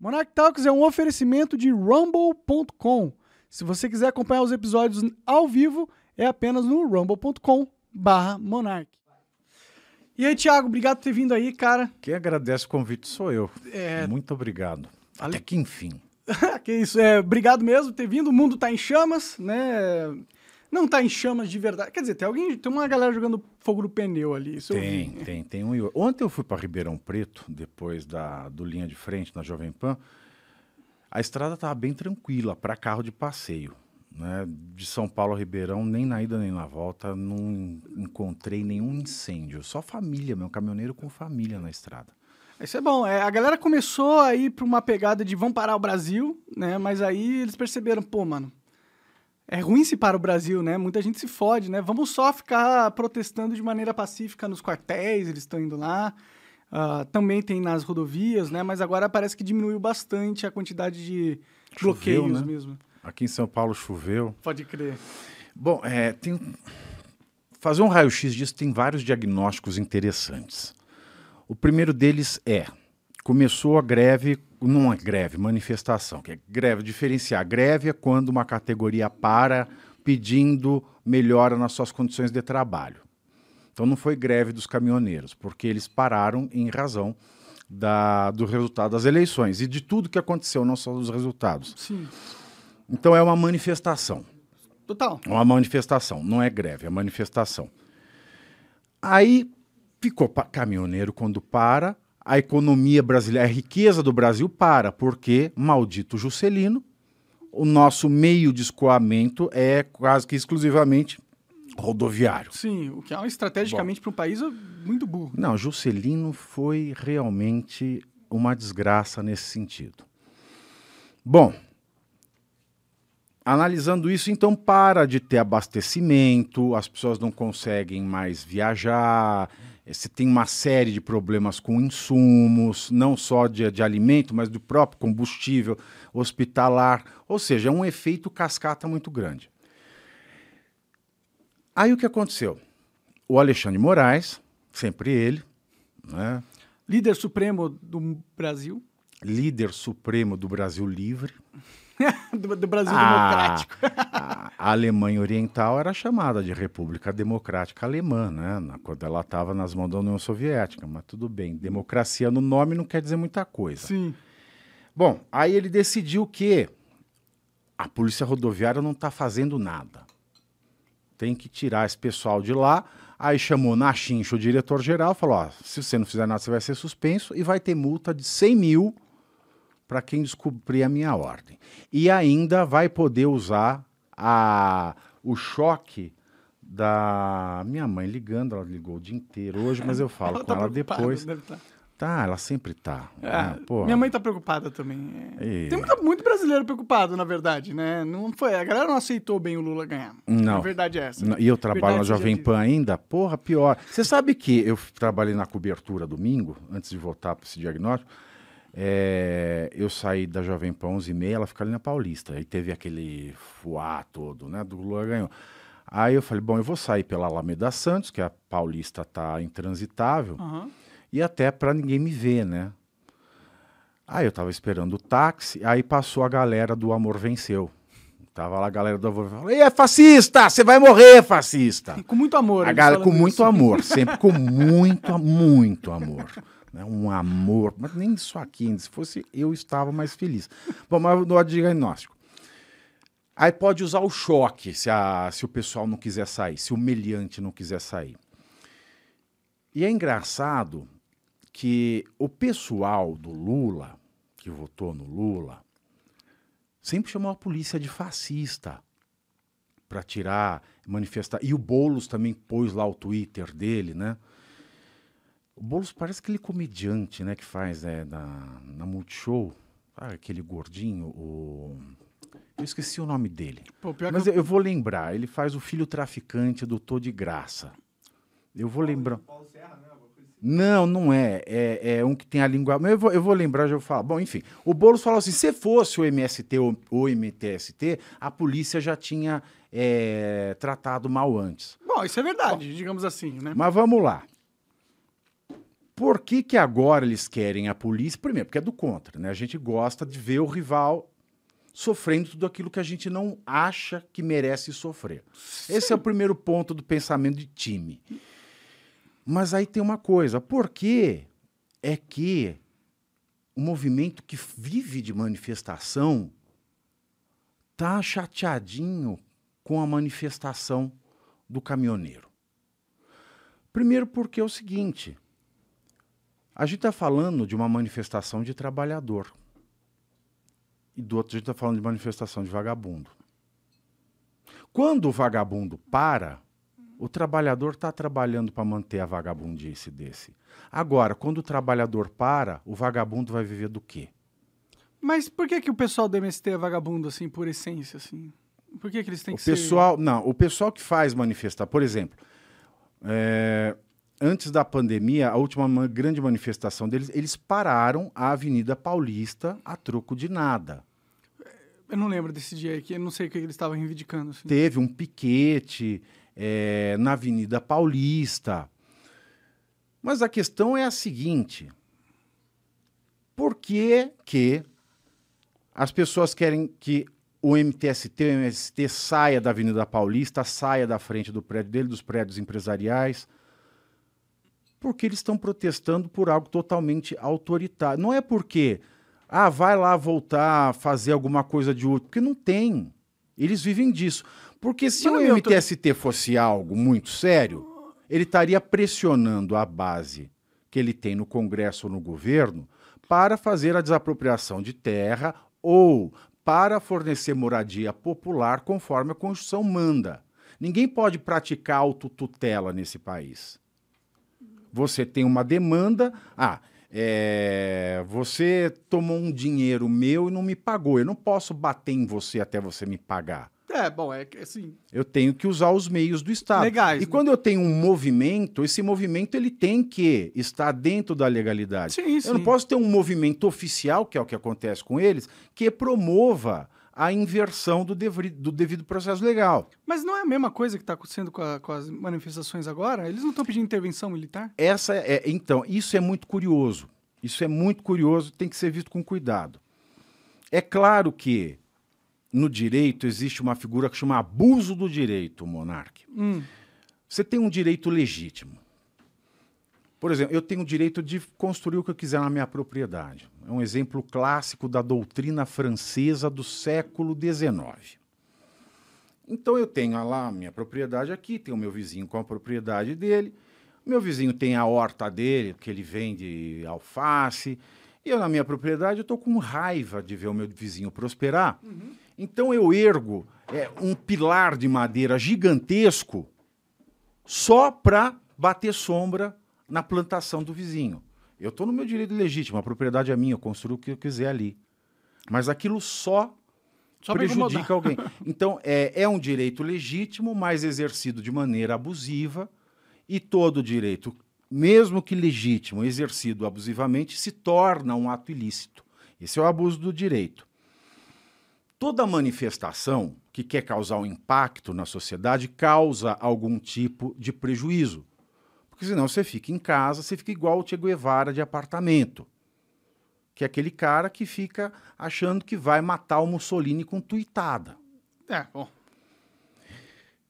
Monarch Talks é um oferecimento de rumble.com. Se você quiser acompanhar os episódios ao vivo, é apenas no rumble.com barra Monarch. E aí, Thiago, obrigado por ter vindo aí, cara. Quem agradece o convite sou eu. É... Muito obrigado. Até que enfim. que isso, é, obrigado mesmo por ter vindo. O mundo tá em chamas, né? Não tá em chamas de verdade. Quer dizer, tem alguém, tem uma galera jogando fogo no pneu ali. Isso tem, tem, tem um. Ontem eu fui para Ribeirão Preto, depois da do linha de frente na Jovem Pan. A estrada estava bem tranquila para carro de passeio. Né? De São Paulo a Ribeirão, nem na ida nem na volta, não encontrei nenhum incêndio. Só família, meu caminhoneiro com família na estrada. Isso é bom. É, a galera começou a ir para uma pegada de vão parar o Brasil, né? Mas aí eles perceberam, pô, mano, é ruim se para o Brasil, né? Muita gente se fode, né? Vamos só ficar protestando de maneira pacífica nos quartéis, eles estão indo lá. Uh, também tem nas rodovias, né? Mas agora parece que diminuiu bastante a quantidade de choveu, bloqueios né? mesmo. Aqui em São Paulo choveu. Pode crer. Bom, é, tem... fazer um raio-x disso tem vários diagnósticos interessantes. O primeiro deles é começou a greve, não é greve, manifestação, que é greve, diferenciar. Greve é quando uma categoria para pedindo melhora nas suas condições de trabalho. Então não foi greve dos caminhoneiros, porque eles pararam em razão da, do resultado das eleições e de tudo que aconteceu, não só dos resultados. Sim. Então é uma manifestação. Total. Uma manifestação, não é greve, é manifestação. Aí ficou caminhoneiro quando para, a economia brasileira, a riqueza do Brasil para, porque, maldito Juscelino, o nosso meio de escoamento é quase que exclusivamente rodoviário. Sim, o que é estrategicamente para um país muito burro. Não, Juscelino foi realmente uma desgraça nesse sentido. Bom, analisando isso, então para de ter abastecimento, as pessoas não conseguem mais viajar, você tem uma série de problemas com insumos, não só de, de alimento, mas do próprio combustível hospitalar. Ou seja, é um efeito cascata muito grande. Aí o que aconteceu? O Alexandre Moraes, sempre ele, né? líder supremo do Brasil. Líder supremo do Brasil livre. do, do, Brasil a, democrático. a, a, Alemanha Oriental era chamada de República Democrática Alemã, né? quando ela estava nas mãos da União Soviética, mas tudo bem. Democracia no nome não quer dizer muita coisa. Sim. Bom, aí ele decidiu que a Polícia Rodoviária não está fazendo nada. Tem que tirar esse pessoal de lá. Aí chamou na chincha o diretor-geral, falou: ó, se você não fizer nada, você vai ser suspenso e vai ter multa de 100 mil para quem descobrir a minha ordem. E ainda vai poder usar a, o choque da minha mãe ligando, ela ligou o dia inteiro hoje, mas eu falo ela com tá ela depois. Tá. tá. ela sempre tá. É, né? minha mãe tá preocupada também. E... Tem muito, muito, brasileiro preocupado, na verdade, né? Não foi, a galera não aceitou bem o Lula ganhar. Não. A verdade é essa. Não, e eu trabalho na Jovem Pan ainda, porra, pior. Você sabe que eu trabalhei na cobertura domingo, antes de voltar para esse diagnóstico, é, eu saí da Jovem Pan 11 e meia, ela fica ali na Paulista. Aí teve aquele fuá todo, né? Do Lula ganhou. Aí eu falei, bom, eu vou sair pela Alameda Santos, que a Paulista tá intransitável, uhum. e até para ninguém me ver, né? Aí eu tava esperando o táxi, aí passou a galera do Amor Venceu. Tava lá a galera do Amor Venceu. E é fascista! Você vai morrer, fascista! Com muito amor. A galera com muito amor, sempre com muito, muito amor né? um amor, mas nem isso aqui, se fosse eu estava mais feliz. Bom, mas no diagnóstico. Aí pode usar o choque se, a, se o pessoal não quiser sair, se o meliante não quiser sair. E é engraçado que o pessoal do Lula, que votou no Lula, sempre chamou a polícia de fascista para tirar, manifestar. E o Boulos também pôs lá o Twitter dele, né? O Boulos parece aquele comediante, né, que faz é, na, na Multishow. Ah, aquele gordinho, o... Eu esqueci o nome dele. Pô, Mas eu... eu... vou lembrar. Ele faz o filho traficante do Tô de Graça. Eu vou lembrar. Serra, né? assim. Não, não é. é. é. um que tem a língua. Mas eu vou, eu vou lembrar, já vou falar. Bom, enfim. O Boulos falou assim: se fosse o MST ou o MTST, a polícia já tinha é, tratado mal antes. Bom, isso é verdade, Bom, digamos assim, né? Mas vamos lá Por que, que agora eles querem a polícia? Primeiro, porque é do contra, né? A gente gosta de ver o rival sofrendo tudo aquilo que a gente não acha que merece sofrer. Sim. Esse é o primeiro ponto do pensamento de time. Mas aí tem uma coisa, por que é que o movimento que vive de manifestação tá chateadinho com a manifestação do caminhoneiro? Primeiro porque é o seguinte, a gente está falando de uma manifestação de trabalhador. E do outro, a gente está falando de manifestação de vagabundo. Quando o vagabundo para, o trabalhador está trabalhando para manter a vagabundice desse. Agora, quando o trabalhador para, o vagabundo vai viver do quê? Mas por que, que o pessoal do MST é vagabundo, assim, por essência, assim? Por que, que eles têm o que pessoal, ser... Não, o pessoal que faz manifestar, por exemplo, é, antes da pandemia, a última grande manifestação deles, eles pararam a Avenida Paulista a troco de nada. Eu não lembro desse dia aqui, eu não sei o que eles estavam reivindicando. Assim. Teve um piquete é, na Avenida Paulista. Mas a questão é a seguinte: por que, que as pessoas querem que o MTST, o MST saia da Avenida Paulista, saia da frente do prédio dele, dos prédios empresariais? Porque eles estão protestando por algo totalmente autoritário. Não é porque ah, vai lá voltar a fazer alguma coisa de útil. Porque não tem. Eles vivem disso. Porque se o MTST fosse algo muito sério, ele estaria pressionando a base que ele tem no Congresso ou no governo para fazer a desapropriação de terra ou para fornecer moradia popular conforme a Constituição manda. Ninguém pode praticar autotutela nesse país. Você tem uma demanda. Ah, é, você tomou um dinheiro meu e não me pagou. Eu não posso bater em você até você me pagar. É, bom, é assim. Eu tenho que usar os meios do Estado. Legais. E né? quando eu tenho um movimento, esse movimento ele tem que estar dentro da legalidade. Sim, sim. Eu não posso ter um movimento oficial, que é o que acontece com eles, que promova a inversão do, dev do devido processo legal. Mas não é a mesma coisa que está acontecendo com, a, com, as manifestações agora? Eles não estão pedindo intervenção militar? Essa é, então, isso é muito curioso. Isso é muito curioso, tem que ser visto com cuidado. É claro que no direito existe uma figura que chama abuso do direito, monarque. Hum. Você tem um direito legítimo. Por exemplo, eu tenho o direito de construir o que eu quiser na minha propriedade. É um exemplo clássico da doutrina francesa do século XIX. Então eu tenho lá a minha propriedade aqui, tenho o meu vizinho com a propriedade dele, meu vizinho tem a horta dele, que ele vende alface, e eu na minha propriedade eu estou com raiva de ver o meu vizinho prosperar. Uhum. Então eu ergo é, um pilar de madeira gigantesco só para bater sombra na plantação do vizinho. Eu estou no meu direito legítimo, a propriedade é minha, eu construo o que eu quiser ali. Mas aquilo só, só prejudica alguém. Então, é, é um direito legítimo, mas exercido de maneira abusiva, e todo direito, mesmo que legítimo, exercido abusivamente, se torna um ato ilícito. Esse é o abuso do direito. Toda manifestação que quer causar um impacto na sociedade causa algum tipo de prejuízo. Porque senão você fica em casa, você fica igual o Che Guevara de apartamento. Que é aquele cara que fica achando que vai matar o Mussolini com tuitada. É, bom.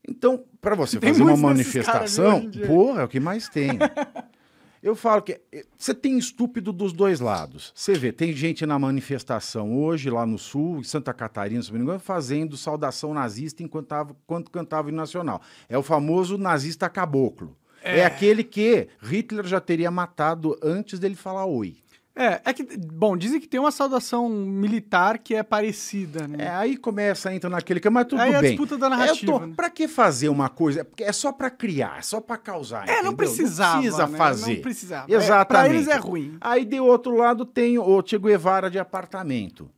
Então, para você tem fazer uma manifestação, porra, é o que mais tem. Eu falo que eh, você tem estúpido dos dois lados. Você vê, tem gente na manifestação hoje, lá no sul, em Santa Catarina, se não me engano, fazendo saudação nazista enquanto, tava, enquanto cantava o nacional. É o famoso nazista caboclo. É. é aquele que Hitler já teria matado antes dele falar oi. É, é que, bom, dizem que tem uma saudação militar que é parecida, né? É, aí começa, entra naquele que, mas tudo aí bem. Aí a disputa da narrativa. Eu tô, né? Pra que fazer uma coisa? Porque é só pra criar, é só pra causar, É, entendeu? não precisava, Não precisa né? fazer. Não precisava. Exatamente. É, pra eles é ruim. Aí, de outro lado, tem o Che Guevara de apartamento.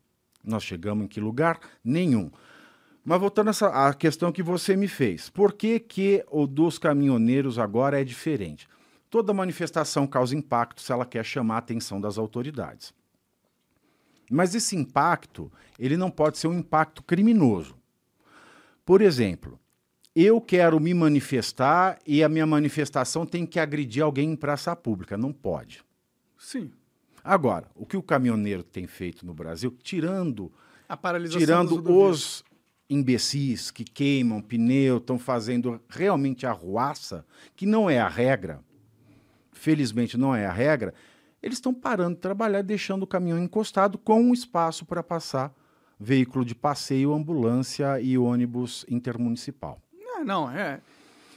Nós chegamos em que lugar? Nenhum. Mas voltando a questão que você me fez. Por que, que o dos caminhoneiros agora é diferente? Toda manifestação causa impacto se ela quer chamar a atenção das autoridades. Mas esse impacto, ele não pode ser um impacto criminoso. Por exemplo, eu quero me manifestar e a minha manifestação tem que agredir alguém em praça pública. Não pode. Sim. Agora, o que o caminhoneiro tem feito no Brasil, tirando, A paralisação tirando os imbecis que queimam pneu, estão fazendo realmente a ruaça, que não é a regra, felizmente não é a regra, eles estão parando de trabalhar, deixando o caminhão encostado com um espaço para passar veículo de passeio, ambulância e ônibus intermunicipal. É, não, é.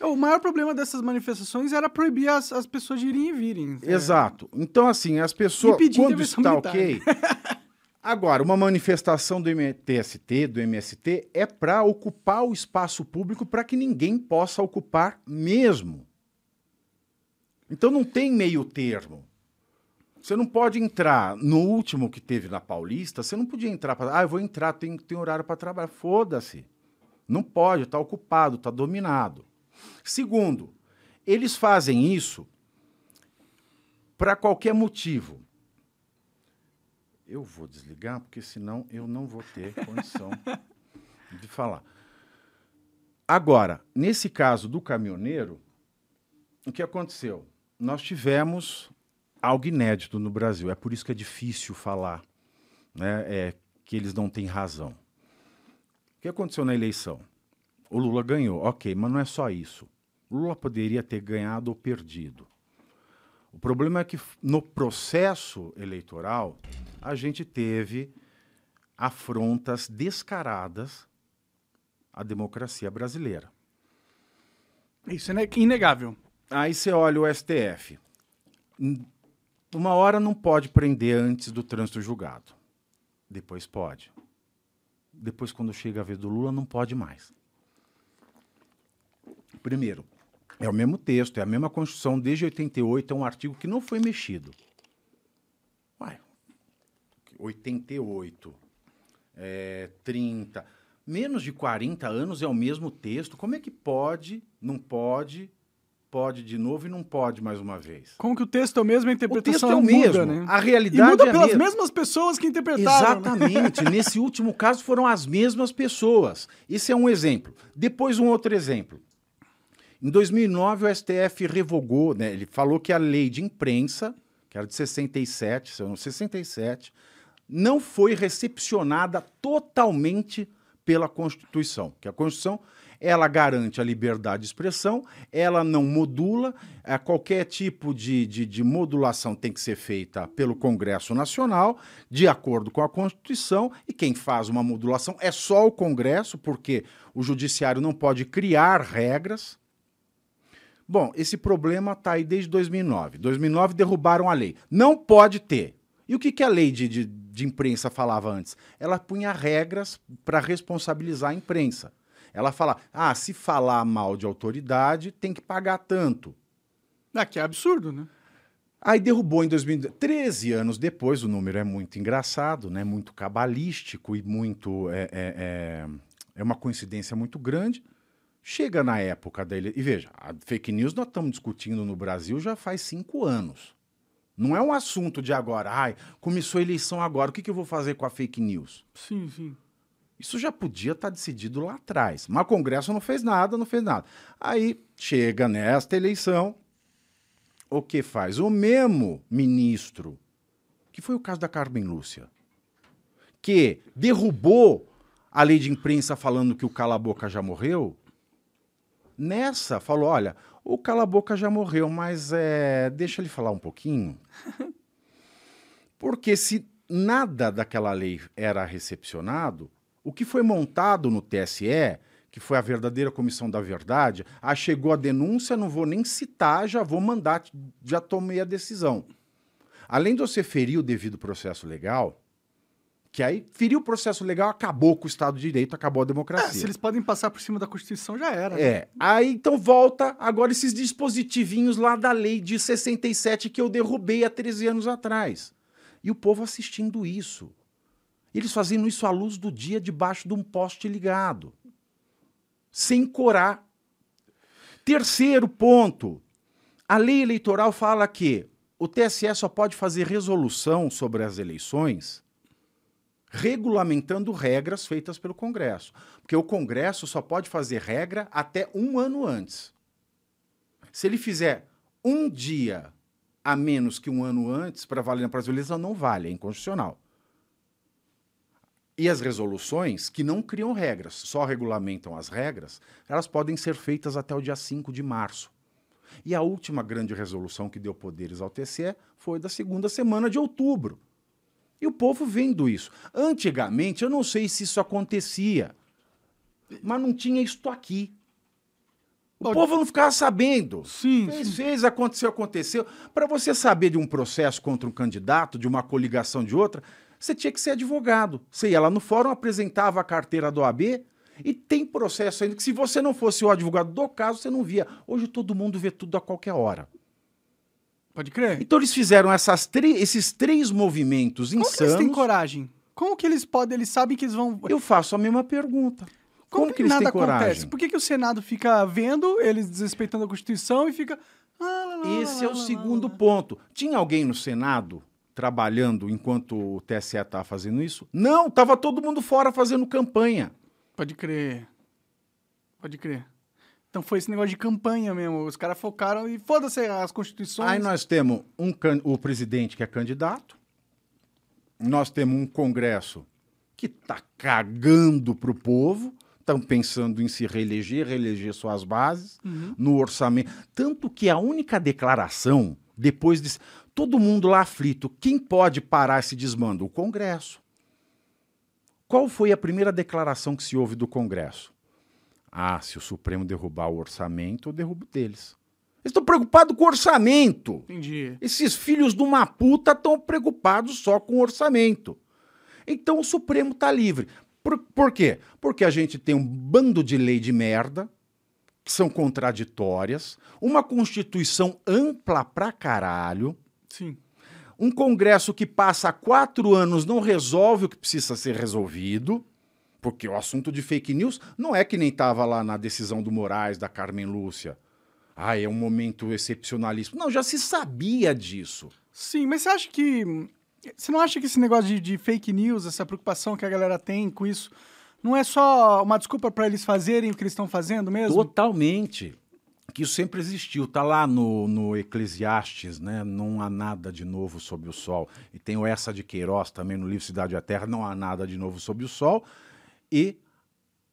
O maior problema dessas manifestações era proibir as, as pessoas de irem e virem. É. Exato. Então, assim, as pessoas, E pedir quando está militar. ok. Agora, uma manifestação do MTST, do MST, é para ocupar o espaço público para que ninguém possa ocupar mesmo. Então não tem meio termo. Você não pode entrar no último que teve na Paulista, você não podia entrar para. Ah, eu vou entrar, tem, tem horário para trabalhar. Foda-se. Não pode, está ocupado, está dominado. Segundo, eles fazem isso para qualquer motivo. Eu vou desligar, porque senão eu não vou ter condição de falar. Agora, nesse caso do caminhoneiro, o que aconteceu? Nós tivemos algo inédito no Brasil. É por isso que é difícil falar né, é, que eles não têm razão. O que aconteceu na eleição? O Lula ganhou, ok, mas não é só isso. O Lula poderia ter ganhado ou perdido. O problema é que no processo eleitoral a gente teve afrontas descaradas à democracia brasileira. Isso é ine- inegável. Aí você olha o STF. Uma hora não pode prender antes do trânsito julgado. Depois pode. Depois, quando chega a vez do Lula, não pode mais. Primeiro, é o mesmo texto, é a mesma Constituição, desde 88, é um artigo que não foi mexido. Uai, 88, é, 30, menos de 40 anos é o mesmo texto. Como é que pode, não pode, pode de novo e não pode mais uma vez? Como que o texto é o mesmo, a O interpretação texto é o muda, mesmo, né? a E realidade muda é a pelas mesma. mesmas pessoas que interpretaram. né? Exatamente. Nesse último caso foram as mesmas pessoas. Esse é um exemplo. Depois um outro exemplo. Em 2009 o STF revogou, né, ele falou que a lei de imprensa, que era de 67, se eu não 67, não foi recepcionada totalmente pela Constituição, que a Constituição ela garante a liberdade de expressão, ela não modula, eh, qualquer tipo de, de, de modulação tem que ser feita pelo Congresso Nacional, de acordo com a Constituição, e quem faz uma modulação é só o Congresso, porque o Judiciário não pode criar regras. Bom, esse problema está aí desde 2009. 2009 derrubaram a lei. Não pode ter. E o que, que a lei de, de, de imprensa falava antes? Ela punha regras para responsabilizar a imprensa. Ela fala, ah, se falar mal de autoridade, tem que pagar tanto. Ah, que é absurdo, né? Aí derrubou em 2013 13 anos depois, o número é muito engraçado, né? muito cabalístico e muito. É, é, é, é uma coincidência muito grande. Chega na época da eleição. E veja, a fake news nós estamos discutindo no Brasil já faz cinco anos. Não é um assunto de agora. Ai, começou a eleição agora, o que, que eu vou fazer com a fake news? Sim, sim. Isso já podia estar decidido lá atrás. Mas o Congresso não fez nada, não fez nada. Aí chega nesta eleição, o que faz? O mesmo ministro, que foi o caso da Carmen Lúcia, que derrubou a lei de imprensa falando que o cala-boca já morreu, nessa falou: olha, o cala-boca já morreu, mas é, deixa ele falar um pouquinho. Porque se nada daquela lei era recepcionado, o que foi montado no TSE, que foi a verdadeira comissão da verdade, ah, chegou a denúncia, não vou nem citar, já vou mandar, já tomei a decisão. Além de você ferir o devido processo legal, que aí ferir o processo legal acabou com o Estado de Direito, acabou a É, democracia. se eles podem passar por cima da Constituição, já era. né? É. Aí então volta agora esses dispositivinhos lá da lei de 67 que eu derrubei há 13 anos atrás. E o povo assistindo isso. Eles fazendo isso à luz do dia debaixo de um poste ligado. Sem corar. Terceiro ponto. A lei eleitoral fala que o TSE só pode fazer resolução sobre as eleições regulamentando regras feitas pelo Congresso. Porque o Congresso só pode fazer regra até um ano antes. Se ele fizer um dia a menos que um ano antes para valer na eleição, não vale, é inconstitucional. E as resoluções, que não criam regras, só regulamentam as regras, elas podem ser feitas até o dia 5 de março. E a última grande resolução que deu poderes ao TCE foi da segunda semana de outubro. E o povo vendo isso. Antigamente, eu não sei se isso acontecia, mas não tinha isto aqui. O Pô, povo não ficava sabendo. Sim, Fez, sim. fez, aconteceu, aconteceu. Para você saber de um processo contra um candidato, de uma coligação de outra, você tinha que ser advogado. Você ia lá no fórum, apresentava a carteira do AB e tem processo ainda que se você não fosse o advogado do caso, você não via. Hoje todo mundo vê tudo a qualquer hora. Pode crer. Então eles fizeram essas esses três movimentos Como que eles têm insanos. coragem? Como que eles podem, eles sabem que eles vão... Eu faço a mesma pergunta. Como, que eles nada têm coragem? acontece? Por que, que o Senado fica vendo eles desrespeitando a Constituição e fica... ah, Esse é o segundo ponto. Tinha alguém no Senado trabalhando enquanto o TSE estava fazendo isso? Não, estava todo mundo fora fazendo campanha. Pode crer. Pode crer. Então foi esse negócio de campanha mesmo. Os caras focaram e foda-se as constituições. Aí nós temos um can- o presidente que é candidato, nós temos um Congresso que está cagando para o povo, estão pensando em se reeleger, reeleger suas bases, no orçamento. Tanto que a única declaração, depois de. Todo mundo lá aflito, quem pode parar esse desmando? O Congresso. Qual foi a primeira declaração que se houve do Congresso? Ah, se o Supremo derrubar o orçamento, eu derrubo deles. Eles estão preocupados com o orçamento. Entendi. Esses filhos de uma puta estão preocupados só com o orçamento. Então o Supremo está livre. Por, por quê? Porque a gente tem um bando de lei de merda, que são contraditórias, uma Constituição ampla pra caralho, Sim. um Congresso que passa quatro anos não resolve o que precisa ser resolvido, porque o assunto de fake news não é que nem estava lá na decisão do Moraes, da Carmen Lúcia. Ah, é um momento excepcionalíssimo. Não, já se sabia disso. Sim, mas você acha que. Você não acha que esse negócio de, de fake news, essa preocupação que a galera tem com isso, não é só uma desculpa para eles fazerem o que eles estão fazendo mesmo? Totalmente. Que isso sempre existiu. Está lá no, no Eclesiastes, né? Não há nada de novo sob o sol. E tem o essa de Queiroz também no livro Cidade e a Terra, não há nada de novo sob o sol. E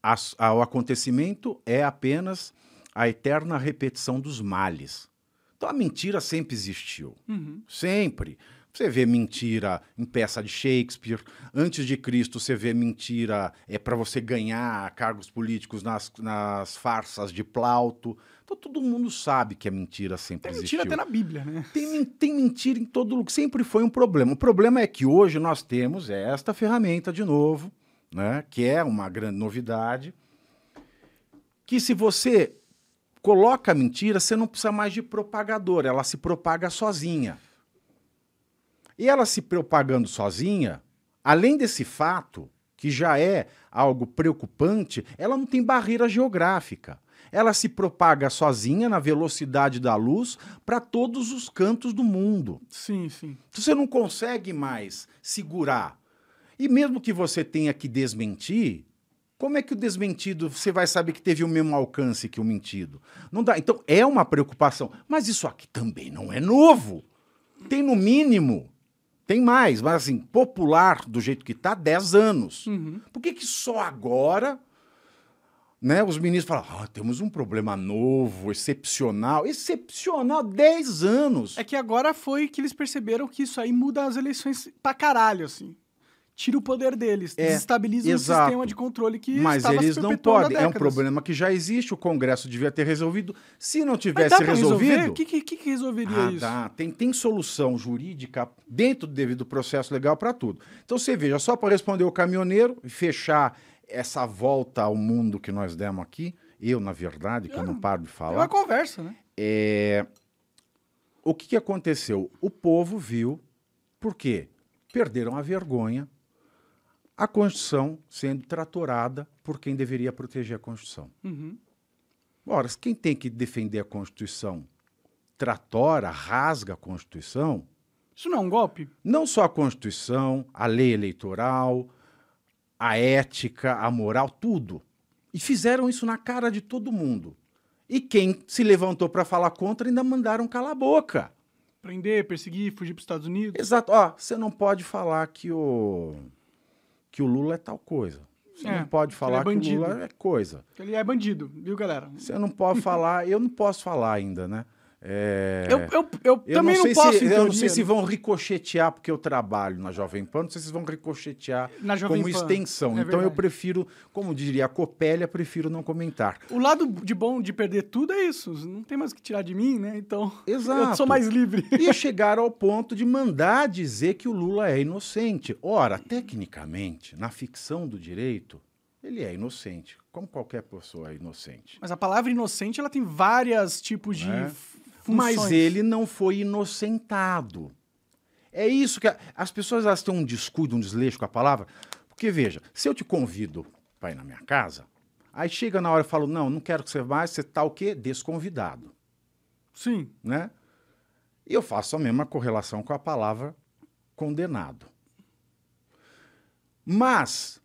as- a- o acontecimento é apenas a eterna repetição dos males. Então a mentira sempre existiu. Uhum. Sempre. Você vê mentira em peça de Shakespeare. Antes de Cristo, você vê mentira é para você ganhar cargos políticos nas, nas farsas de Plauto. Então todo mundo sabe que a mentira sempre Tem existiu. mentira até na Bíblia, né? Tem, tem mentira em todo lugar. Sempre foi um problema. O problema é que hoje nós temos esta ferramenta de novo, né? que é uma grande novidade. Que se você coloca a mentira, você não precisa mais de propagador, ela se propaga sozinha. E ela se propagando sozinha, além desse fato, que já é algo preocupante, ela não tem barreira geográfica. Ela se propaga sozinha na velocidade da luz para todos os cantos do mundo. Sim, sim. Então, Você não consegue mais segurar. E mesmo que você tenha que desmentir, como é que o desmentido você vai saber que teve o mesmo alcance que o mentido? Não dá. Então é uma preocupação. Mas isso aqui também não é novo. Tem no mínimo, tem mais, mas assim, popular do jeito que está, 10 anos. Uhum. Por que, que só agora né, os ministros falam, ah, temos um problema novo, excepcional. Excepcional, 10 anos. É que agora foi que eles perceberam que isso aí muda as eleições pra caralho, assim. Tira o poder deles, É, desestabiliza o exato. sistema de controle que Mas eles não podem. É um problema que já existe, o Congresso devia ter resolvido. Se não tivesse resolvido. O que, que, que resolveria Ah, isso? Tem, tem solução jurídica dentro do devido processo legal para tudo. Então você veja, só para responder o caminhoneiro e fechar essa volta ao mundo que nós demos aqui, eu, na verdade, que eu não paro de É falar. uma conversa, né? É, O que, que aconteceu? O povo viu, por quê? Perderam a vergonha, a Constituição sendo tratorada por quem deveria proteger a Constituição. Uhum. Ora, quem tem que defender a Constituição tratora, rasga a Constituição, Isso não é um golpe? não só a Constituição, a lei eleitoral, a ética, a moral, tudo. E fizeram isso na cara de todo mundo. E quem se levantou para falar contra ainda mandaram calar a boca. Prender, perseguir, fugir para os Estados Unidos. Exato. Ó, você não pode falar que o que o Lula é tal coisa. Você É, não pode ele falar é que o. Lula é coisa. Ele é bandido, viu, galera? Você não pode falar, eu não posso falar ainda, né? É, Eu, eu, eu, eu também não não, sei posso se, eu não sei se vão ricochetear porque eu trabalho na Jovem Pan, não sei se vão ricochetear na Jovem como Pan. extensão. É então eu verdade. prefiro, como diria a Copélia, prefiro não comentar. O lado de bom de perder tudo é isso. Não tem mais o que tirar de mim, né? Então, eu Exato. sou mais livre. E chegaram ao ponto de mandar dizer que o Lula é inocente. Ora, tecnicamente, na ficção do direito, ele é inocente, como qualquer pessoa é inocente. Mas a palavra inocente, ela tem vários tipos de É. funções. Mas ele não foi inocentado. É isso que a- as pessoas elas têm um descuido, um desleixo com a palavra. Porque veja, se eu te convido para ir na minha casa, aí chega na hora e falo, não, não quero que você vá, você tá o quê? Desconvidado, Sim. né? E eu faço a mesma correlação com a palavra condenado. Mas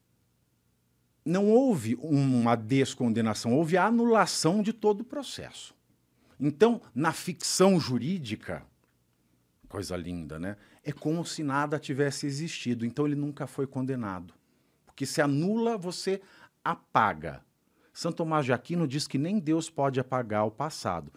não houve uma descondenação, houve a anulação de todo o processo. Então, na ficção jurídica, coisa linda, né? É como se nada tivesse existido. Então, ele nunca foi condenado. Porque se anula, você apaga. Santo Tomás de Aquino diz que nem Deus pode apagar o passado.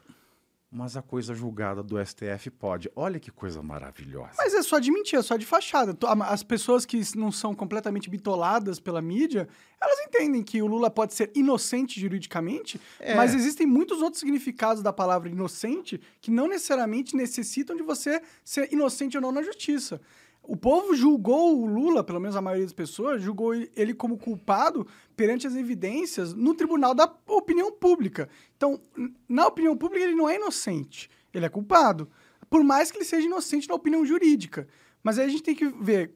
Mas a coisa julgada do STF pode. Olha que coisa maravilhosa. Mas é só de mentira, é só de fachada. As pessoas que não são completamente bitoladas pela mídia, elas entendem que o Lula pode ser inocente juridicamente, É. mas existem muitos outros significados da palavra inocente que não necessariamente necessitam de você ser inocente ou não na justiça. O povo julgou o Lula, pelo menos a maioria das pessoas, julgou ele como culpado perante as evidências no tribunal da opinião pública. Então, na opinião pública, ele não é inocente, ele é culpado. Por mais que ele seja inocente na opinião jurídica. Mas aí a gente tem que ver,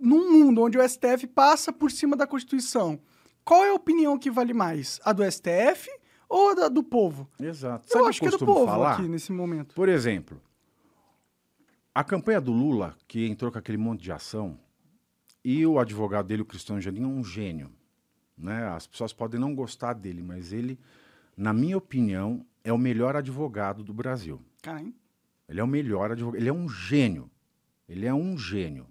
num mundo onde o STF passa por cima da Constituição, qual é a opinião que vale mais? A do STF ou a da- do povo? Exato. Eu Sabe o acho que é do povo falar? aqui nesse momento. Por exemplo, a campanha do Lula, que entrou com aquele monte de ação, e o advogado dele, o Cristiano Geninho, é um gênio. Né? As pessoas podem não gostar dele, mas ele, na minha opinião, é o melhor advogado do Brasil. Ele é o melhor advogado. Ele é um gênio. Ele é um gênio.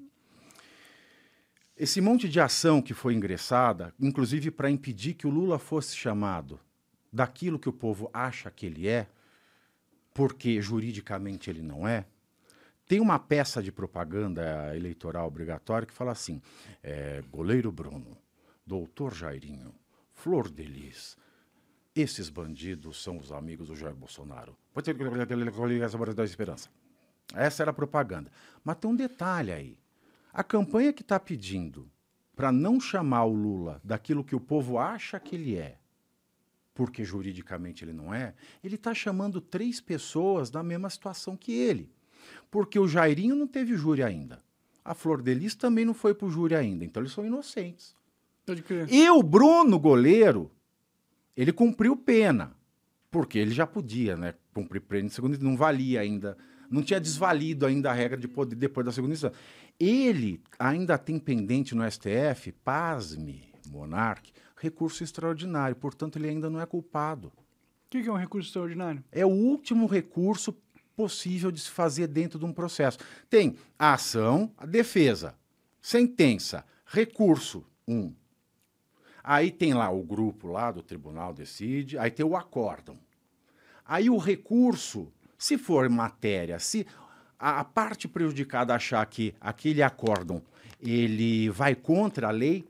Esse monte de ação que foi ingressada, inclusive para impedir que o Lula fosse chamado daquilo que o povo acha que ele é, porque juridicamente ele não é, tem uma peça de propaganda eleitoral obrigatória que fala assim: é, goleiro Bruno, doutor Jairinho, Flor de Lis, esses bandidos são os amigos do Jair Bolsonaro. da Esperança. Essa era a propaganda. Mas tem um detalhe aí. A campanha que está pedindo para não chamar o Lula daquilo que o povo acha que ele é, porque juridicamente ele não é, ele está chamando três pessoas da mesma situação que ele. Porque o Jairinho não teve júri ainda. A Flor de Lis também não foi para o júri ainda. Então eles são inocentes. Pode crer. E o Bruno, goleiro, ele cumpriu pena. Porque ele já podia, né? Cumprir pena em segunda não valia ainda. Não tinha desvalido ainda a regra de poder depois da segunda instância. Ele ainda tem pendente no STF, pasme, monarque, recurso extraordinário. Portanto, ele ainda não é culpado. O que que é um recurso extraordinário? É o último recurso possível de se fazer dentro de um processo. Tem a ação, a defesa, sentença, recurso, um. Aí tem lá o grupo lá do tribunal decide, aí tem o acórdão. Aí o recurso, se for matéria, se a, parte prejudicada achar que aquele acórdão ele vai contra a lei,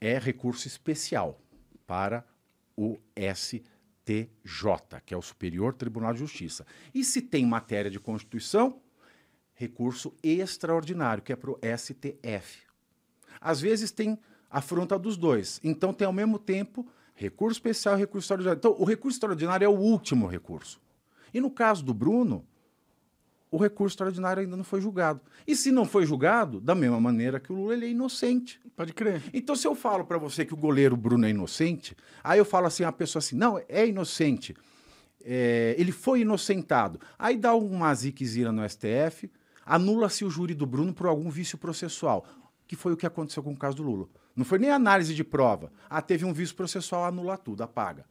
é recurso especial para o STJ, que é o Superior Tribunal de Justiça. E se tem matéria de Constituição, recurso extraordinário, que é para o STF. Às vezes tem afronta dos dois. Então tem ao mesmo tempo recurso especial e recurso extraordinário. Então o recurso extraordinário é o último recurso. E no caso do Bruno, o recurso extraordinário ainda não foi julgado. E se não foi julgado, da mesma maneira que o Lula, ele é inocente. Pode crer. Então, se eu falo para você que o goleiro Bruno é inocente, aí eu falo assim, a pessoa assim, não, é inocente. É, ele foi inocentado. Aí dá uma ziquezira no STF, anula-se o júri do Bruno por algum vício processual. que foi o que aconteceu com o caso do Lula. Não foi nem análise de prova. Ah, teve um vício processual, anula tudo, apaga.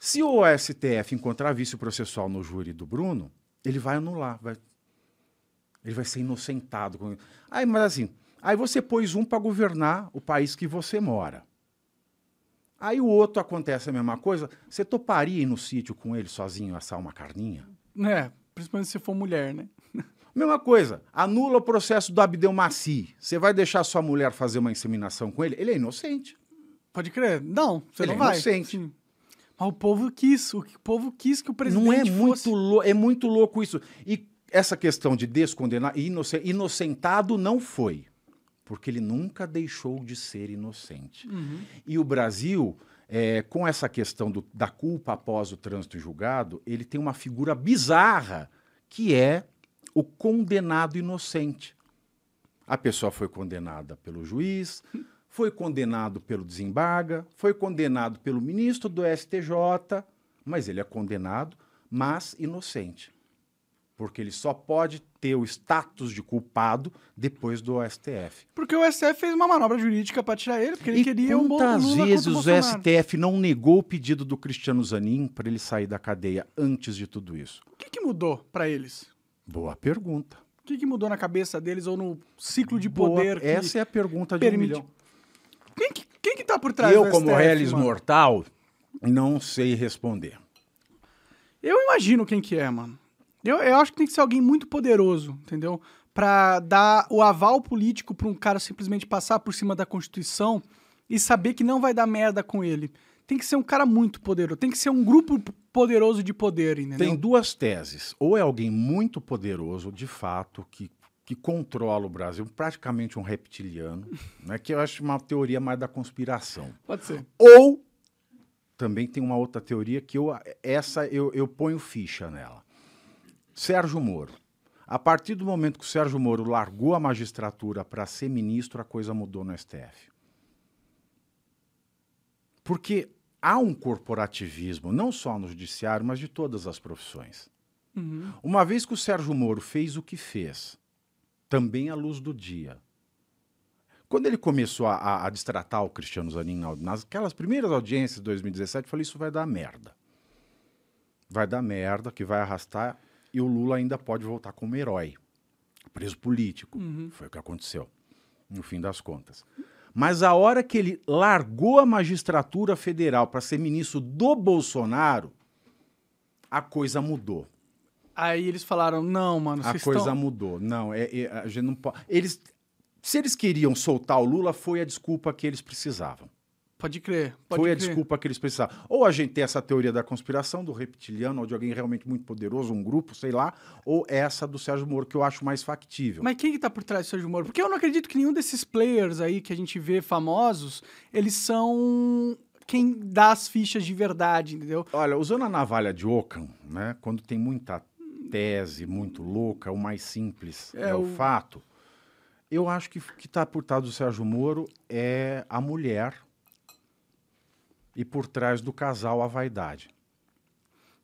Se o STF encontrar vício processual no júri do Bruno, ele vai anular, vai, ele vai ser inocentado. Aí, mas assim, aí você pôs um para governar o país que você mora. Aí o outro acontece a mesma coisa. Você toparia ir no sítio com ele sozinho assar uma carninha? É, principalmente se for mulher, né? Mesma coisa, anula o processo do Abdelmaci. Você vai deixar sua mulher fazer uma inseminação com ele? Ele é inocente. Pode crer? Não, você Ele não é vai. inocente. Sim. Mas o povo quis, o povo quis que o presidente Não é fosse... muito, lou- é muito louco isso. E essa questão de descondenar, inoce- inocentado não foi, porque ele nunca deixou de ser inocente. E o Brasil, é, com essa questão do- da culpa após o trânsito julgado, ele tem uma figura bizarra, que é o condenado inocente. A pessoa foi condenada pelo juiz, foi condenado pelo desembarga, foi condenado pelo ministro do STJ, mas ele é condenado, mas inocente. Porque ele só pode ter o status de culpado depois do STF. Porque o STF fez uma manobra jurídica pra tirar ele, porque ele e queria o Bo- quantas vezes o. STF não negou o pedido do Cristiano Zanin para ele sair da cadeia antes de tudo isso? O que, que mudou pra eles? Boa pergunta. O que, que mudou na cabeça deles ou no ciclo de Boa- poder que Essa é a pergunta de permite- um milhão. Quem que, quem que tá por trás Eu, do como STF, mano? mortal, não sei responder. Eu imagino quem que é, mano. Eu, eu acho que tem que ser alguém muito poderoso, entendeu? Pra dar o aval político pra um cara simplesmente passar por cima da Constituição e saber que não vai dar merda com ele. Tem que ser um cara muito poderoso. Tem que ser um grupo poderoso de poder, entendeu? Tem duas teses. Ou é alguém muito poderoso, de fato, que, que controla o Brasil, praticamente um reptiliano, né, que eu acho uma teoria mais da conspiração. Pode ser. Ou também tem uma outra teoria que eu, essa eu, eu ponho ficha nela. Sérgio Moro. A partir do momento que o Sérgio Moro largou a magistratura para ser ministro, a coisa mudou no STF. Porque há um corporativismo, não só no judiciário, mas de todas as profissões. Uhum. Uma vez que o Sérgio Moro fez o que fez, também à luz do dia. Quando ele começou a, a, a destratar o Cristiano Zanin na- nas aquelas primeiras audiências de 2017, eu falei: isso vai dar merda. Vai dar merda, que vai arrastar, e o Lula ainda pode voltar como herói, preso político. Foi o que aconteceu, no fim das contas. Mas a hora que ele largou a magistratura federal para ser ministro do Bolsonaro, a coisa mudou. Aí eles falaram, não, mano, A coisa estão... mudou. Não, é, é, a gente não pode. Eles, se eles queriam soltar o Lula, foi a desculpa que eles precisavam. Pode crer, pode foi a crer. desculpa que eles precisavam. Ou a gente tem essa teoria da conspiração, do reptiliano, ou de alguém realmente muito poderoso, um grupo, sei lá, ou essa do Sérgio Moro, que eu acho mais factível. Mas quem que tá por trás do Sérgio Moro? Porque eu não acredito que nenhum desses players aí que a gente vê famosos, eles são quem dá as fichas de verdade, entendeu? Olha, usando a navalha de Ockham, né, quando tem muita tese muito louca, o mais simples é, É o... o- fato, eu acho que que está por trás do Sérgio Moro é a mulher e por trás do casal a vaidade.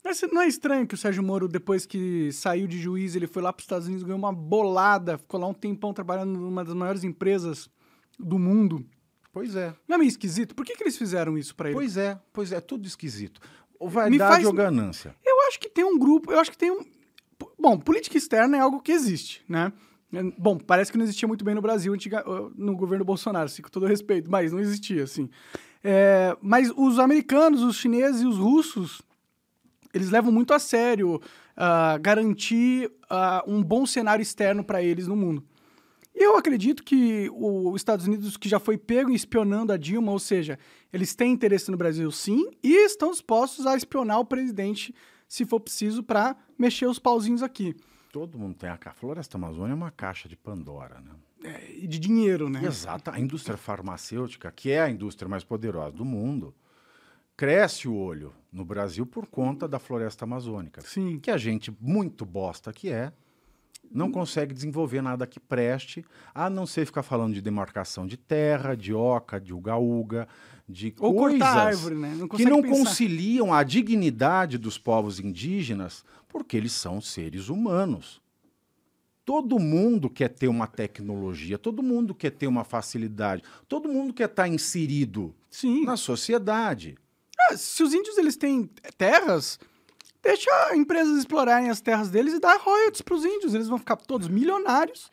Mas não é estranho que o Sérgio Moro, depois que saiu de juiz, ele foi lá para os Estados Unidos, ganhou uma bolada, ficou lá um tempão trabalhando numa das maiores empresas do mundo. Pois é. Não é meio esquisito? Por que, que eles fizeram isso para ele? Pois é, pois é, tudo esquisito. Ou vaidade faz- ou ganância. Eu acho que tem um grupo, eu acho que tem um. Bom, política externa é algo que existe, né? É, Bom, parece que não existia muito bem no Brasil antiga, no governo Bolsonaro, assim, com todo respeito, mas não existia, assim. É, mas os americanos, os chineses e os russos, eles levam muito a sério ah, garantir ah, um bom cenário externo para eles no mundo. Eu acredito que os Estados Unidos, que já foi pego espionando a Dilma, ou seja, eles têm interesse no Brasil sim, e estão dispostos a espionar o presidente se for preciso para mexer os pauzinhos aqui. Todo mundo tem a Floresta Amazônia é uma caixa de Pandora, né? É, e de dinheiro, né? Exato. A indústria farmacêutica, que é a indústria mais poderosa do mundo, cresce o olho no Brasil por conta da floresta amazônica. Sim. Que a gente, muito bosta que é, não consegue desenvolver nada que preste, a não ser ficar falando de demarcação de terra, de oca, de uga-uga, de Ou coisas árvore, né? Não que não pensar. conciliam a dignidade dos povos indígenas, porque eles são seres humanos. Todo mundo quer ter uma tecnologia, todo mundo quer ter uma facilidade, todo mundo quer estar inserido Sim. na sociedade. É, se os índios eles têm terras, deixa empresas explorarem as terras deles e dar royalties para os índios. Eles vão ficar todos milionários.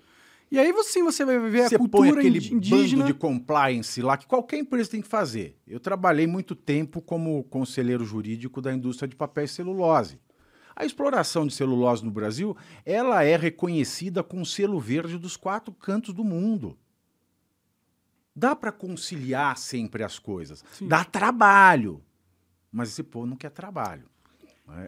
E aí sim você vai ver Você a põe cultura aquele indi- indígena. bando de compliance lá que qualquer empresa tem que fazer. Eu trabalhei muito tempo como conselheiro jurídico da indústria de papel e celulose. A exploração de celulose no Brasil, ela é reconhecida com o selo verde dos quatro cantos do mundo. Dá para conciliar sempre as coisas. Sim. Dá trabalho. Mas esse povo não quer trabalho.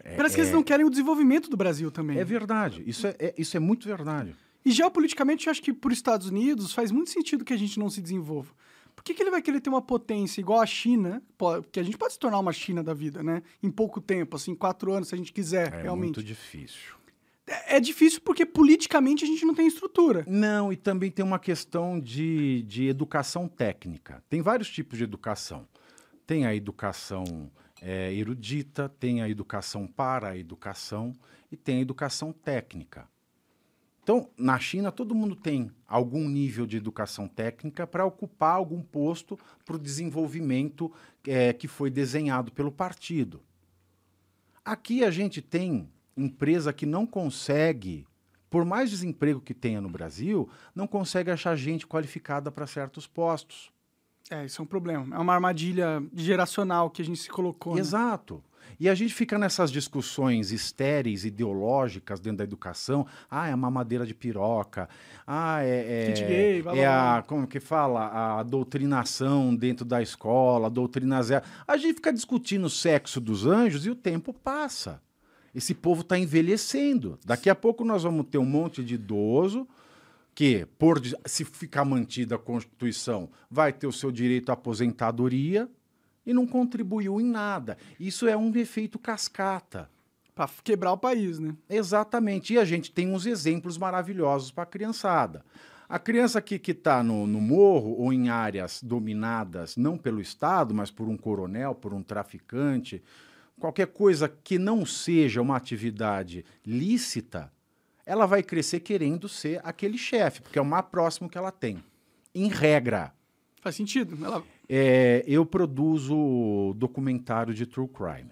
É, Parece que é- eles não querem o desenvolvimento do Brasil também. é verdade. Isso é, é- isso é muito verdade. E geopoliticamente, eu acho que para os Estados Unidos faz muito sentido que a gente não se desenvolva. Por que, que ele vai querer ter uma potência igual a China? Po- Que a gente pode se tornar uma China da vida, né? Em pouco tempo, assim, quatro anos, se a gente quiser, É realmente. muito difícil. É, é difícil porque politicamente a gente não tem estrutura. Não, e também tem uma questão de, de educação técnica. Tem vários tipos de educação. Tem a educação é, erudita, tem a educação para a educação e tem a educação técnica. Então, na China, todo mundo tem algum nível de educação técnica para ocupar algum posto para o desenvolvimento é, que foi desenhado pelo partido. Aqui a gente tem empresa que não consegue, por mais desemprego que tenha no Brasil, não consegue achar gente qualificada para certos postos. É, isso é um problema. É uma armadilha geracional que a gente se colocou. né? E a gente fica nessas discussões estéreis, ideológicas dentro da educação. Ah, é a mamadeira de piroca. Ah, é, é, gay, é a, como que fala? A doutrinação dentro da escola, a doutrina zero. A gente fica discutindo o sexo dos anjos e o tempo passa. Esse povo está envelhecendo. Daqui a pouco nós vamos ter um monte de idoso que, por se ficar mantida a Constituição, vai ter o seu direito à aposentadoria e não contribuiu em nada. Isso é um efeito cascata. Pra quebrar o país, né? Exatamente. E a gente tem uns exemplos maravilhosos para a criançada. A criança que está no, no morro ou em áreas dominadas, não pelo Estado, mas por um coronel, por um traficante, qualquer coisa que não seja uma atividade lícita, ela vai crescer querendo ser aquele chefe, porque é o mais próximo que ela tem. Em regra. Faz sentido. Ela... É, eu produzo documentário de true crime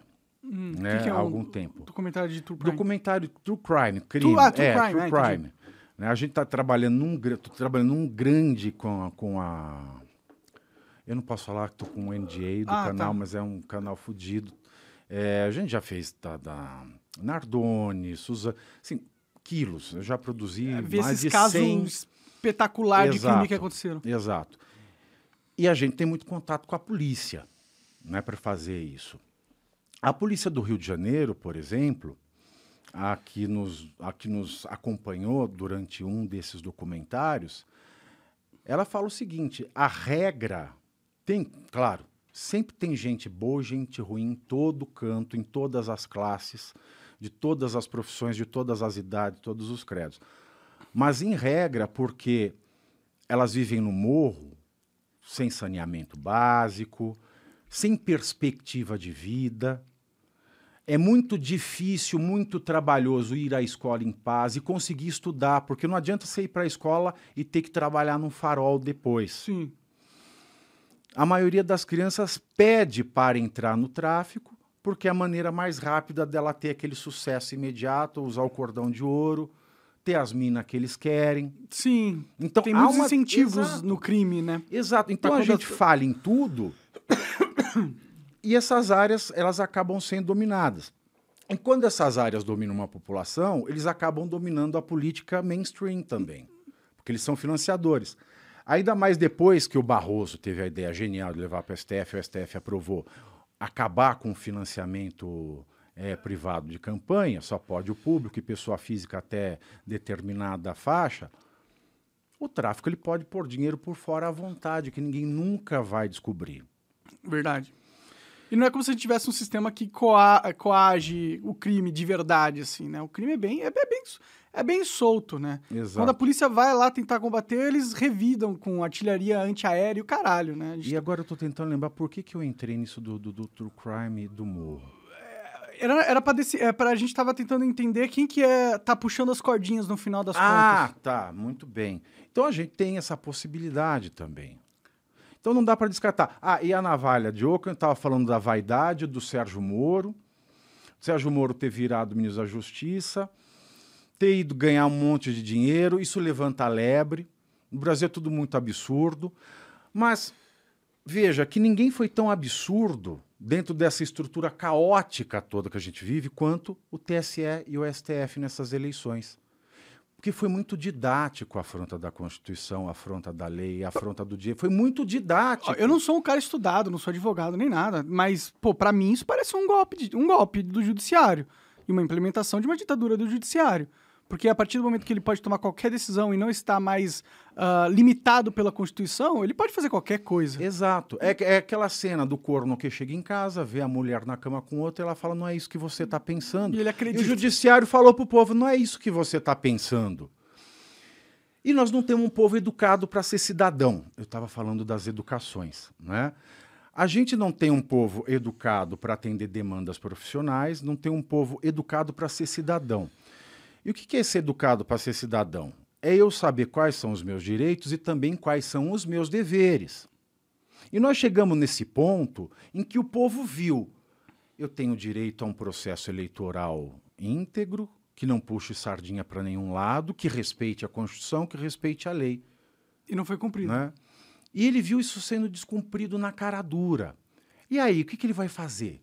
Hum, né, que que é há um algum tempo. documentário de True Crime? Documentário True Crime, crime. ah, True é, Crime, True é. Crime. Né, a gente está trabalhando num, tô trabalhando num grande com a, com a... Eu não posso falar que estou com o NDA do Ah, canal, tá. mas é um canal fudido. É, a gente já fez da, da Nardone, Suzana... Assim, quilos. Eu já produzi É, mais esses de casos 100... espetaculares de crime que aconteceram. Exato. E a gente tem muito contato com a polícia, né, para fazer isso. A polícia do Rio de Janeiro, por exemplo, a que nos, a que nos acompanhou durante um desses documentários, ela fala o seguinte: a regra tem, claro, sempre tem gente boa gente ruim em todo canto, em todas as classes, de todas as profissões, de todas as idades, todos os credos. Mas em regra, porque elas vivem no morro, sem saneamento básico, sem perspectiva de vida. É muito difícil, muito trabalhoso ir à escola em paz e conseguir estudar, porque não adianta você ir para a escola e ter que trabalhar num farol depois. Sim. A maioria das crianças pede para entrar no tráfico, porque é a maneira mais rápida dela ter aquele sucesso imediato, usar o cordão de ouro, ter as minas que eles querem. Sim. Então, Tem muitos uma- incentivos Exato. no crime, né? Exato. Então Pra a gente as- fala em tudo e essas áreas elas acabam sendo dominadas. E quando essas áreas dominam uma população, eles acabam dominando a política mainstream também, porque eles são financiadores. Ainda mais depois que o Barroso teve a ideia genial de levar para o STF, o STF aprovou acabar com o financiamento eh, privado de campanha, só pode o público e pessoa física até determinada faixa. O tráfico ele pode pôr dinheiro por fora à vontade, que ninguém nunca vai descobrir. Verdade. E não é como se a gente tivesse um sistema que coa coage o crime de verdade, assim, né? O crime é bem, é bem, é bem solto, né? Exato. Quando a polícia vai lá tentar combater, eles revidam com artilharia antiaérea e o caralho, né? Gente E agora eu tô tentando lembrar por que, que eu entrei nisso do, do, do true crime do morro. Era, era pra, deci- é, pra gente tava tentando entender quem que é, tá puxando as cordinhas no final das Ah, contas. tá, muito bem. Então a gente tem essa possibilidade também. Então não dá para descartar. Ah, e a navalha de Ockham estava falando da vaidade do Sérgio Moro. Sérgio Moro ter virado ministro da Justiça, ter ido ganhar um monte de dinheiro, isso levanta a lebre. No Brasil é tudo muito absurdo. Mas veja que ninguém foi tão absurdo dentro dessa estrutura caótica toda que a gente vive quanto o TSE e o STF nessas eleições. Porque foi muito didático a afronta da Constituição, a afronta da lei, a afronta do dia. Foi muito didático. Eu não sou um cara estudado, não sou advogado nem nada, mas, pô, pra mim isso parece um golpe, de- um golpe do judiciário e uma implementação de uma ditadura do judiciário. Porque a partir do momento que ele pode tomar qualquer decisão e não está mais ah, limitado pela Constituição, ele pode fazer qualquer coisa. Exato. É, é aquela cena do corno que chega em casa, vê a mulher na cama com outra e ela fala: não é isso que você está pensando. E ele E acredita. o judiciário falou pro povo: não é isso que você está pensando. E nós não temos um povo educado para ser cidadão. Eu estava falando das educações, né? A gente não tem um povo educado para atender demandas profissionais, não tem um povo educado para ser cidadão. E o que é ser educado para ser cidadão? É eu saber quais são os meus direitos e também quais são os meus deveres. E nós chegamos nesse ponto em que o povo viu: eu tenho direito a um processo eleitoral íntegro, que não puxe sardinha para nenhum lado, que respeite a Constituição, que respeite a lei. E não foi cumprido. Né? E ele viu isso sendo descumprido na cara dura. E aí, o que, que ele vai fazer?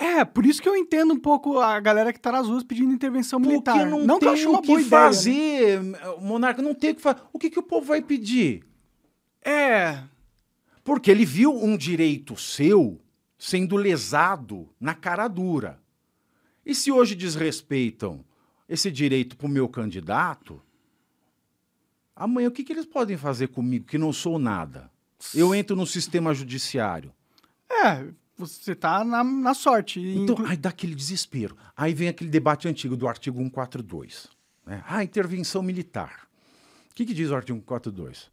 É, por isso que eu entendo um pouco a galera que tá nas ruas pedindo intervenção militar. Porque não, que eu tem o que né? fazer, monarca não tem o que fazer. O que, que o povo vai pedir? É, Porque ele viu um direito seu sendo lesado na cara dura. E se hoje desrespeitam esse direito para o meu candidato, amanhã o que, que eles podem fazer comigo que não sou nada? Eu entro no sistema judiciário. é, você tá na, na sorte. Então, inclu- aí dá aquele desespero. Aí vem aquele debate antigo do artigo 142. Né? Ah, intervenção militar. O que, que diz o artigo 142?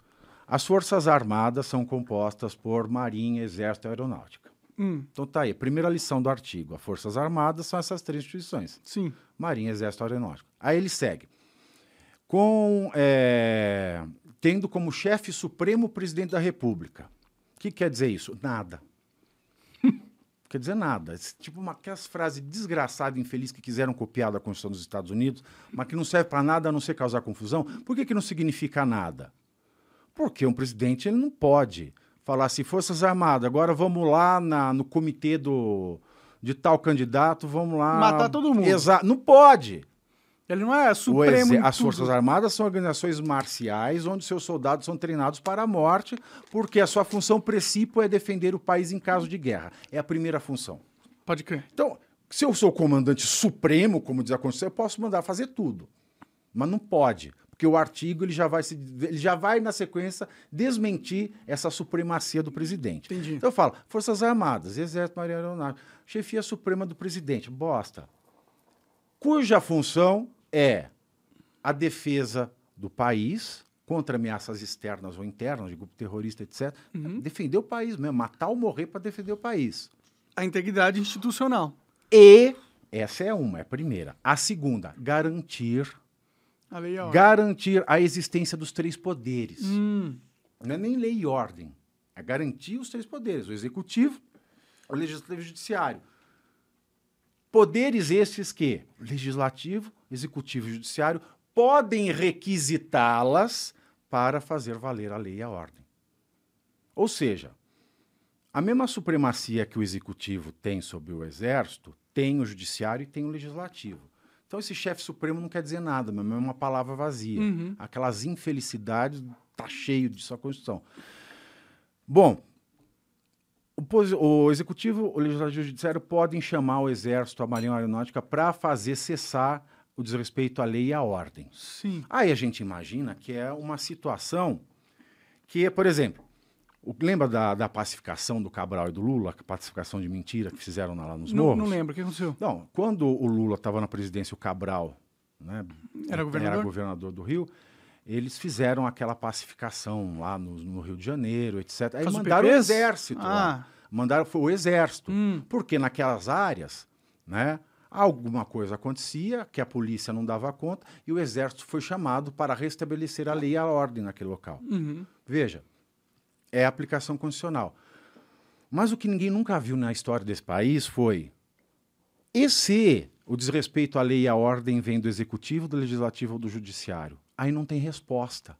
As Forças Armadas são compostas por Marinha, Exército e Aeronáutica. Hum, Então tá aí, primeira lição do artigo. As Forças Armadas são essas três instituições. sim. Marinha, Exército e Aeronáutica. Aí ele segue. Com, é, tendo como chefe supremo o presidente da República. O que quer dizer isso? Nada. Quer dizer nada. Esse tipo uma, aquelas frases desgraçadas, infelizes que quiseram copiar da Constituição dos Estados Unidos, mas que não serve para nada a não ser causar confusão. Por que, que não significa nada? Porque um presidente ele não pode falar assim, Forças Armadas, agora vamos lá na- no comitê do, de tal candidato, vamos lá... Matar todo mundo. Exato. Não pode. Ele não é supremo. as. Forças Armadas são organizações marciais onde seus soldados são treinados para a morte, porque a sua função principal é defender o país em caso de guerra. É a primeira função. Pode crer. Então, se eu sou comandante supremo, como diz a Constituição, eu posso mandar fazer tudo. Mas não pode, porque o artigo ele já vai, se, ele já vai na sequência desmentir essa supremacia do presidente. Entendi. Então eu falo, Forças Armadas, Exército, Marinha Aeronáutica, chefia suprema do presidente, bosta. Cuja função é a defesa do país contra ameaças externas ou internas, de grupo terrorista, etc. Defender o país mesmo, matar ou morrer para defender o país. A integridade institucional. E essa é uma, é a primeira. A segunda, garantir, A lei é ordem. garantir a existência dos três poderes. Hum, Não é nem lei e ordem, é garantir os três poderes, o executivo, o legislativo e o judiciário. Poderes estes que legislativo, executivo e judiciário podem requisitá-las para fazer valer a lei e a ordem. Ou seja, a mesma supremacia que o executivo tem sobre o exército, tem o judiciário e tem o legislativo. Então esse chefe supremo não quer dizer nada, mas é uma palavra vazia. Uhum. Aquelas infelicidades, tá cheio disso a Constituição. Bom, o, executivo, o legislativo e o judiciário podem chamar o exército, a marinha aeronáutica para fazer cessar o desrespeito à lei e à ordem. sim. Aí a gente imagina que é uma situação que, por exemplo, o- lembra da, da pacificação do Cabral e do Lula, a pacificação de mentira que fizeram lá nos Não, morros? não lembro. O que aconteceu? Não, quando o Lula estava na presidência, o Cabral né, Era governador? governador do Rio, eles fizeram aquela pacificação lá no, no Rio de Janeiro, etc. Aí Faz o mandaram o PPs? exército lá. Ah. Mandaram foi o exército. Hum. Porque naquelas áreas né? Alguma coisa acontecia que a polícia não dava conta e o exército foi chamado para restabelecer a lei e a ordem naquele local. Uhum. Veja, é aplicação constitucional. Mas o que ninguém nunca viu na história desse país foi e se o desrespeito à lei e à ordem vem do executivo, do legislativo ou do judiciário? Aí não tem resposta.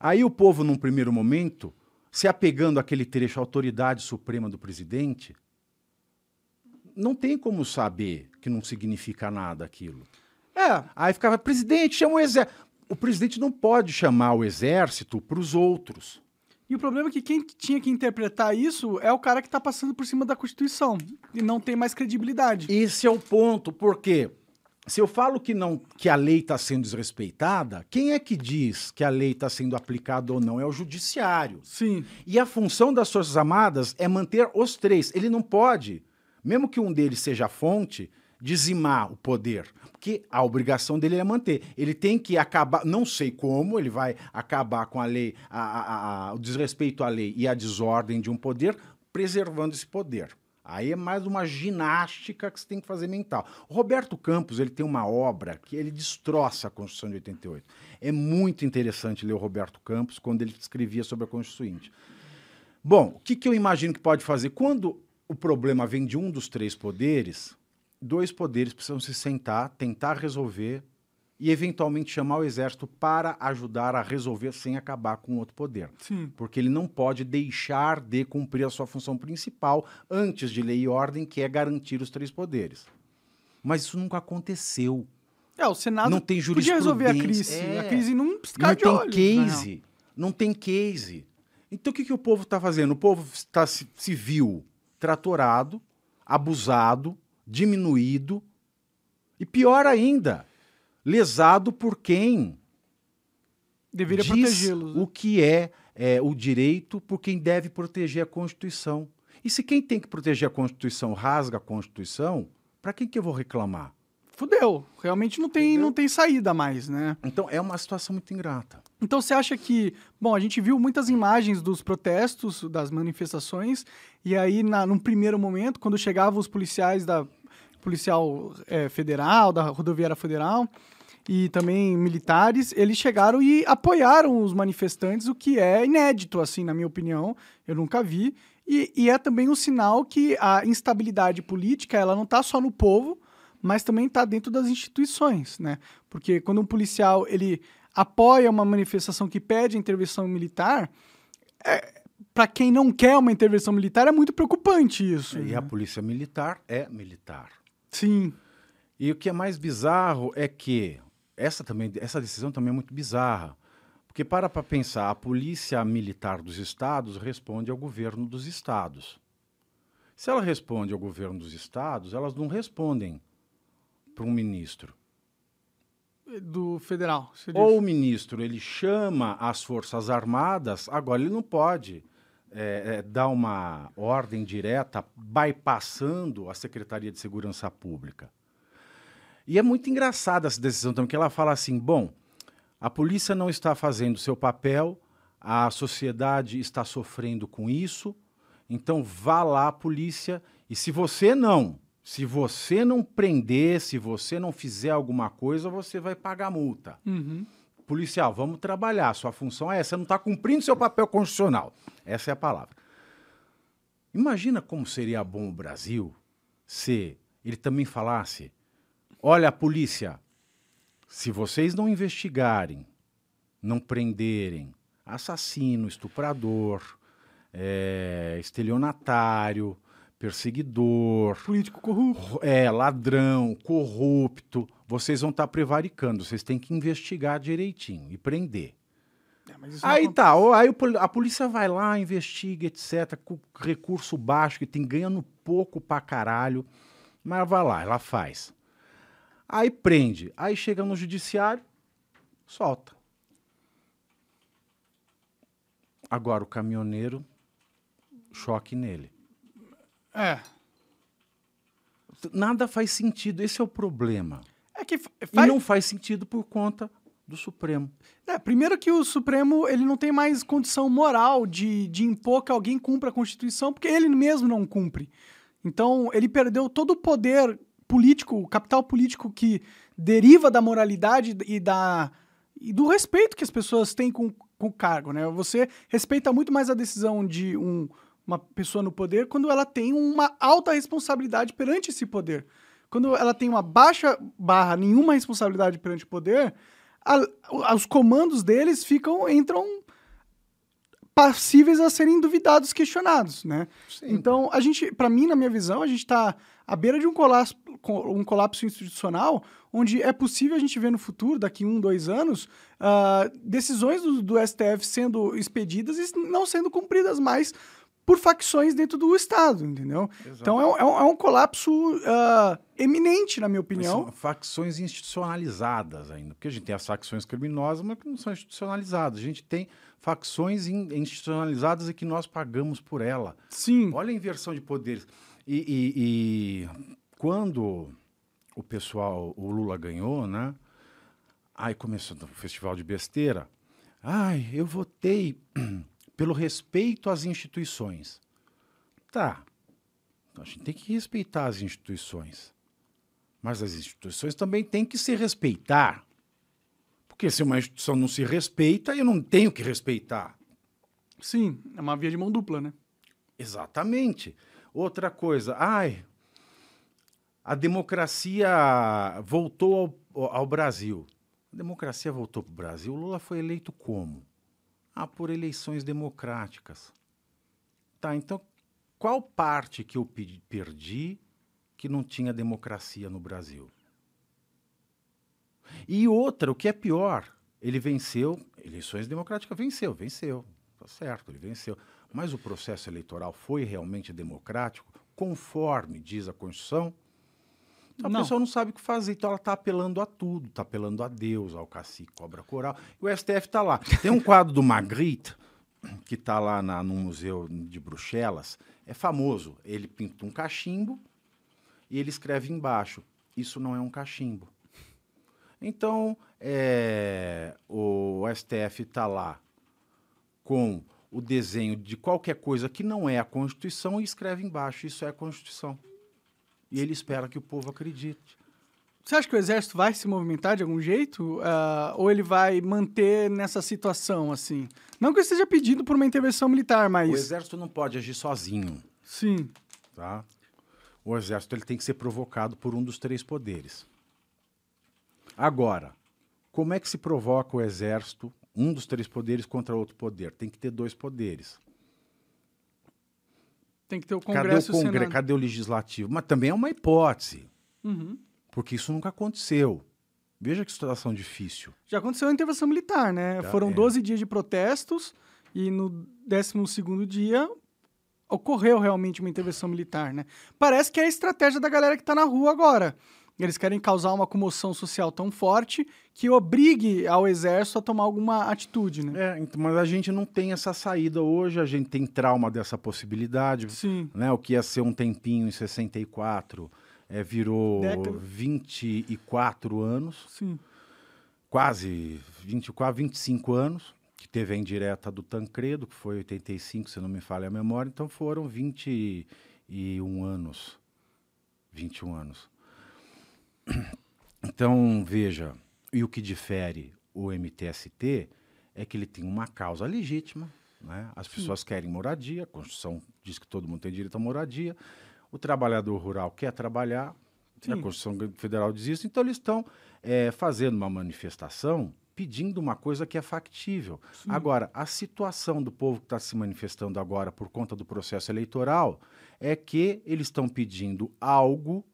Aí o povo, num primeiro momento, se apegando àquele trecho autoridade suprema do presidente, não tem como saber que não significa nada aquilo. É, Aí ficava, presidente, chama o exército. O presidente não pode chamar o exército para os outros. e o problema é que quem tinha que interpretar isso é o cara que tá passando por cima da Constituição e não tem mais credibilidade. Esse é o ponto, porque se eu falo que não que a lei está sendo desrespeitada, quem é que diz que a lei está sendo aplicada ou não? É o judiciário. Sim. E a função das Forças Armadas é manter os três. Ele não pode, mesmo que um deles seja a fonte, dizimar o poder. Porque a obrigação dele é manter. Ele tem que acabar, não sei como, ele vai acabar com a lei, a- a- a- o desrespeito à lei e a desordem de um poder, preservando esse poder. Aí é mais uma ginástica que você tem que fazer mental. O Roberto Campos ele tem uma obra que ele destroça a Constituição de 88. É muito interessante ler o Roberto Campos quando ele escrevia sobre a Constituinte. Bom, o que, que eu imagino que pode fazer? Quando o problema vem de um dos três poderes, dois poderes precisam se sentar, tentar resolver e, eventualmente, chamar o exército para ajudar a resolver sem acabar com o outro poder. Sim. Porque ele não pode deixar de cumprir a sua função principal antes de lei e ordem, que é garantir os três poderes. Mas isso nunca aconteceu. É, o Senado Não tem podia resolver a crise. É. A crise não Não tem real. case. Não tem case. Então o que, que o povo está fazendo? O povo está viu tratorado, abusado, diminuído e pior ainda, lesado por quem Deveria protegê-los. né? o que é, é o direito por quem deve proteger a Constituição. E se quem tem que proteger a Constituição rasga a Constituição, para quem que eu vou reclamar? Fudeu. Realmente não tem, não tem saída mais, né? Então é uma situação muito ingrata. Então você acha que. Bom, a gente viu muitas imagens dos protestos, das manifestações, e aí, na, num primeiro momento, quando chegavam os policiais da policial eh, federal, da rodoviária federal, e também militares, eles chegaram e apoiaram os manifestantes, o que é inédito, assim, na minha opinião. Eu nunca vi. E, e é também um sinal que a instabilidade política, ela não está só no povo, mas também está dentro das instituições, né? Porque quando um policial ele apoia uma manifestação que pede intervenção militar, para quem não quer uma intervenção militar é muito preocupante isso. E né? a polícia militar é militar. Sim, E o que é mais bizarro é que essa, também, essa decisão também é muito bizarra. Porque para para pensar, a polícia militar dos estados responde ao governo dos estados. Se ela responde ao governo dos estados, elas não respondem para um ministro. Do federal. Ou o ministro ele chama as forças armadas, agora ele não pode é, é, dar uma ordem direta bypassando a Secretaria de Segurança Pública. E é muito engraçada essa decisão também, que ela fala assim: bom, a polícia não está fazendo seu papel, a sociedade está sofrendo com isso, então vá lá, polícia, e se você não, se você não prender, se você não fizer alguma coisa, você vai pagar multa. Uhum. Policial, vamos trabalhar, sua função é essa, você não está cumprindo seu papel constitucional. Essa é a palavra. Imagina como seria bom o Brasil se ele também falasse: olha, polícia, se vocês não investigarem, não prenderem assassino, estuprador, é, estelionatário, perseguidor, Político corrupto. é, ladrão, corrupto, vocês vão estar prevaricando. Vocês têm que investigar direitinho e prender. É, Aí tá, aí a polícia vai lá, investiga, etc., com recurso baixo, que tem ganhando pouco pra caralho, mas vai lá, ela faz. Aí prende, aí chega no judiciário, solta. Agora o caminhoneiro, choque nele. É. Nada faz sentido, esse é o problema. É que fa- E faz, não faz sentido por conta do Supremo. É, primeiro que o Supremo ele não tem mais condição moral de, de impor que alguém cumpra a Constituição, porque ele mesmo não cumpre. Então, ele perdeu todo o poder político, o capital político que deriva da moralidade e, da, e do respeito que as pessoas têm com, com o cargo, né? Você respeita muito mais a decisão de um, uma pessoa no poder quando ela tem uma alta responsabilidade perante esse poder. Quando ela tem uma baixa barra, nenhuma responsabilidade perante o poder, a, os comandos deles ficam entram passíveis a serem duvidados, questionados, né? Sim. Então, a gente, para mim, na minha visão, a gente está à beira de um colapso, um colapso institucional, onde é possível a gente ver no futuro, daqui um, dois anos, uh, decisões do, do STF sendo expedidas e não sendo cumpridas mais por facções dentro do Estado, entendeu? Exato. Então é um, é um, colapso uh, eminente, na minha opinião. Mas são facções institucionalizadas ainda, porque a gente tem as facções criminosas, mas que não são institucionalizadas. A gente tem facções institucionalizadas e que nós pagamos por ela. Sim. Olha a inversão de poderes. E, e, e quando o pessoal, o Lula ganhou, né? Aí começou o festival de besteira. Ai, eu votei pelo respeito às instituições. Tá. A gente tem que respeitar as instituições. Mas as instituições também têm que se respeitar. Porque se uma instituição não se respeita, eu não tenho que respeitar. Sim, é uma via de mão dupla, né? Exatamente. Outra coisa, ai, a democracia voltou ao, ao Brasil. A democracia voltou para o Brasil. O Lula foi eleito como? Ah, por eleições democráticas. Tá, então qual parte que eu perdi que não tinha democracia no Brasil? E outra, o que é pior, ele venceu, eleições democráticas, venceu, venceu, tá certo, ele venceu. Mas o processo eleitoral foi realmente democrático, conforme diz a Constituição? Então, a pessoa não sabe o que fazer, então ela está apelando a tudo, está apelando a Deus, ao cacique, cobra coral. E o STF está lá. Tem um quadro do Magritte, que está lá na, no Museu de Bruxelas, é famoso. Ele pinta um cachimbo e ele escreve embaixo: Isso não é um cachimbo. Então, é, o STF está lá com o desenho de qualquer coisa que não é a Constituição e escreve embaixo: Isso é a Constituição. E ele espera que o povo acredite. Você acha que o exército vai se movimentar de algum jeito? Uh, ou ele vai manter nessa situação, assim? Não que eu esteja pedindo por uma intervenção militar, mas... O exército não pode agir sozinho. Sim. Tá? O exército ele tem que ser provocado por um dos três poderes. Agora, como é que se provoca o exército, um dos três poderes, contra outro poder? Tem que ter dois poderes. Tem que ter o Congresso cadê o, Congre... cadê o Legislativo? Mas também é uma hipótese. Uhum. Porque isso nunca aconteceu. Veja que situação difícil. Já aconteceu a intervenção militar, né? Já Foram é. 12 dias de protestos e no 12 dia ocorreu realmente uma intervenção militar, né? Parece que é a estratégia da galera que está na rua agora. Eles querem causar uma comoção social tão forte que obrigue ao exército a tomar alguma atitude, né? É, então, mas a gente não tem essa saída hoje, a gente tem trauma dessa possibilidade. Sim. Né? O que ia ser um tempinho em 64 é, virou Década. 24 anos. Sim. Quase 24, 25 anos, que teve a indireta do Tancredo, que foi 85, se não me falha a memória, então foram 21 anos. 21 anos. Então, veja, e o que difere o MTST é que ele tem uma causa legítima, né? as pessoas Sim. querem moradia, a Constituição diz que todo mundo tem direito à moradia, o trabalhador rural quer trabalhar, Sim. a Constituição Federal diz isso, então eles estão é, fazendo uma manifestação pedindo uma coisa que é factível. Sim. Agora, a situação do povo que está se manifestando agora por conta do processo eleitoral é que eles estão pedindo algo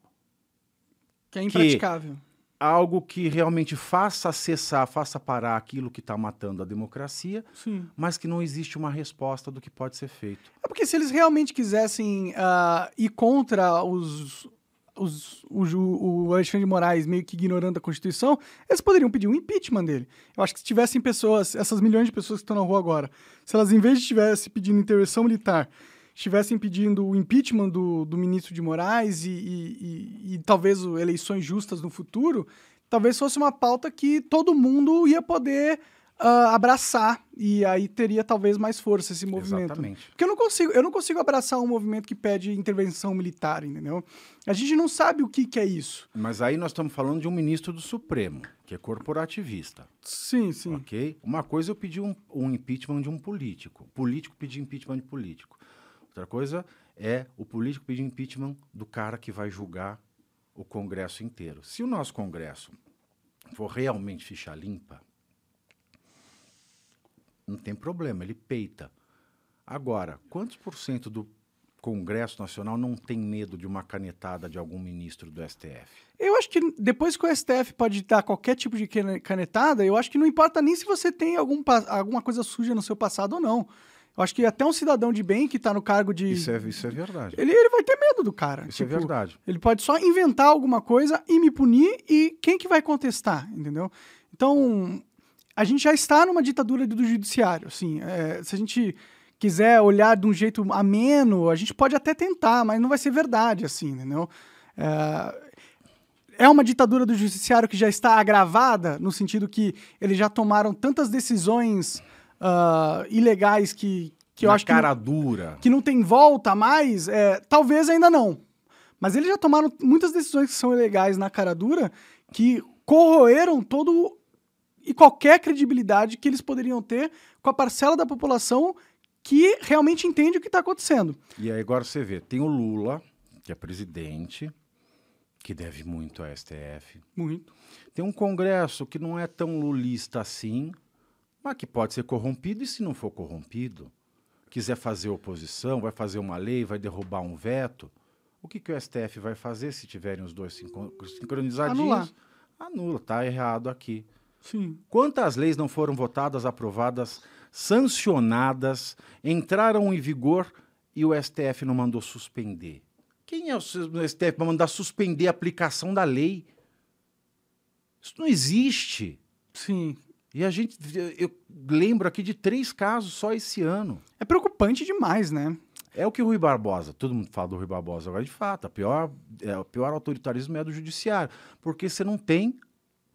que é impraticável. Que, algo que realmente faça cessar, faça parar aquilo que está matando a democracia, Sim. mas que não existe uma resposta do que pode ser feito. É porque se eles realmente quisessem uh, ir contra os, os, o, o, Alexandre de Moraes meio que ignorando a Constituição, eles poderiam pedir um impeachment dele. Eu acho que se tivessem pessoas, essas milhões de pessoas que estão na rua agora, se elas, em vez de estivessem pedindo intervenção militar, estivessem pedindo o impeachment do, do ministro de Moraes e, e, e, e talvez eleições justas no futuro, talvez fosse uma pauta que todo mundo ia poder uh, abraçar e aí teria talvez mais força esse movimento. Exatamente. Porque eu não consigo, eu não consigo abraçar um movimento que pede intervenção militar, entendeu? A gente não sabe o que, que é isso. Mas aí nós estamos falando de um ministro do Supremo, que é corporativista. Sim, sim. Ok? Uma coisa é eu pedir um, um impeachment de um político. Político pedir impeachment de político. Outra coisa é o político pedir impeachment do cara que vai julgar o Congresso inteiro. Se o nosso Congresso for realmente ficha limpa, não tem problema, ele peita. Agora, quantos por cento do Congresso Nacional não tem medo de uma canetada de algum ministro do STF? Eu acho que depois que o STF pode dar qualquer tipo de canetada, eu acho que não importa nem se você tem algum, alguma coisa suja no seu passado ou não. Eu acho que até um cidadão de bem que está no cargo de. Isso é, isso é verdade. Ele, ele vai ter medo do cara. Isso é tipo, é verdade. Ele pode só inventar alguma coisa e me punir, e quem que vai contestar, entendeu? Então, a gente já está numa ditadura do judiciário. Assim, é, se a gente quiser olhar de um jeito ameno, a gente pode até tentar, mas não vai ser verdade, assim, entendeu? É, é uma ditadura do judiciário que já está agravada, no sentido que eles já tomaram tantas decisões uh, ilegais que, que eu acho cara que, dura. que não tem volta mais. É, talvez ainda não. Mas eles já tomaram muitas decisões que são ilegais na cara dura que corroeram todo e qualquer credibilidade que eles poderiam ter com a parcela da população que realmente entende o que está acontecendo. E aí agora você vê, tem o Lula, que é presidente, que deve muito à STF. Muito. Tem um Congresso que não é tão lulista assim, mas que pode ser corrompido, e se não for corrompido, quiser fazer oposição, vai fazer uma lei, vai derrubar um veto, o que, que o STF vai fazer se tiverem os dois sincronizadinhos? Anular. Anula, tá errado aqui. Sim. Quantas leis não foram votadas, aprovadas, sancionadas, entraram em vigor e o STF não mandou suspender? Quem é o STF para mandar suspender a aplicação da lei? Isso não existe. Sim. E a gente, eu lembro aqui de três casos só esse ano. É preocupante demais, né? É o que o Rui Barbosa, todo mundo fala do Rui Barbosa agora, de fato, a pior, é, o pior autoritarismo é do judiciário, porque você não tem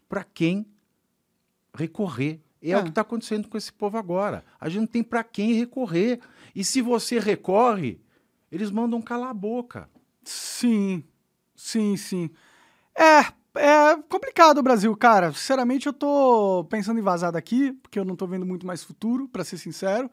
para quem recorrer. É, é, o que está acontecendo com esse povo agora. A gente não tem para quem recorrer. E se você recorre, eles mandam calar a boca. Sim, sim, sim. É, é complicado o Brasil, cara. Sinceramente, eu tô pensando em vazar daqui, porque eu não tô vendo muito mais futuro, para ser sincero.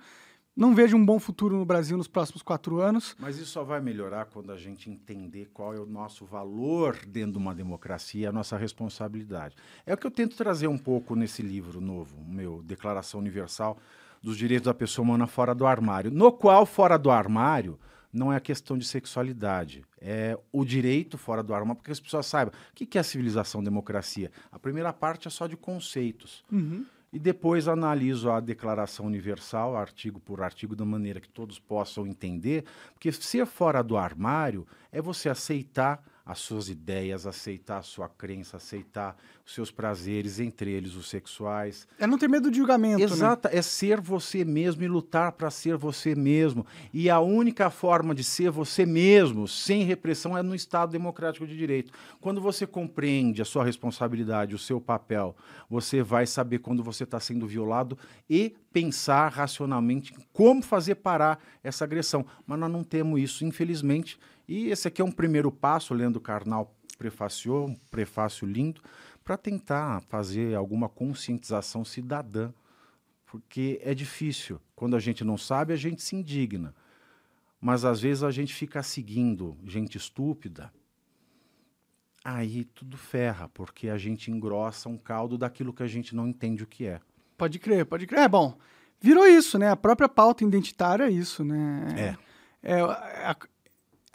Não vejo um bom futuro no Brasil nos próximos quatro anos. Mas isso só vai melhorar quando a gente entender qual é o nosso valor dentro de uma democracia, a nossa responsabilidade. É o que eu tento trazer um pouco nesse livro novo, meu Declaração Universal dos Direitos da Pessoa Humana Fora do Armário, no qual, fora do armário, não é a questão de sexualidade, é o direito fora do armário, porque as pessoas saibam o que é civilização, democracia. A primeira parte é só de conceitos. Uhum e depois analiso a Declaração Universal, artigo por artigo, da maneira que todos possam entender, porque ser fora do armário é você aceitar as suas ideias, aceitar a sua crença, aceitar os seus prazeres, entre eles os sexuais. É não ter medo de julgamento. Exato, né? é ser você mesmo e lutar para ser você mesmo. E a única forma de ser você mesmo, sem repressão, é no Estado democrático de direito. Quando você compreende a sua responsabilidade, o seu papel, você vai saber quando você está sendo violado e pensar racionalmente como fazer parar essa agressão. Mas nós não temos isso, infelizmente e esse aqui é um primeiro passo, o Leandro Carnal prefaciou, um prefácio lindo, para tentar fazer alguma conscientização cidadã, porque é difícil. Quando a gente não sabe, a gente se indigna. Mas às vezes a gente fica seguindo gente estúpida, aí tudo ferra, porque a gente engrossa um caldo daquilo que a gente não entende o que é. Pode crer, pode crer. É bom, virou isso, né? A própria pauta identitária é isso, né? É. é a,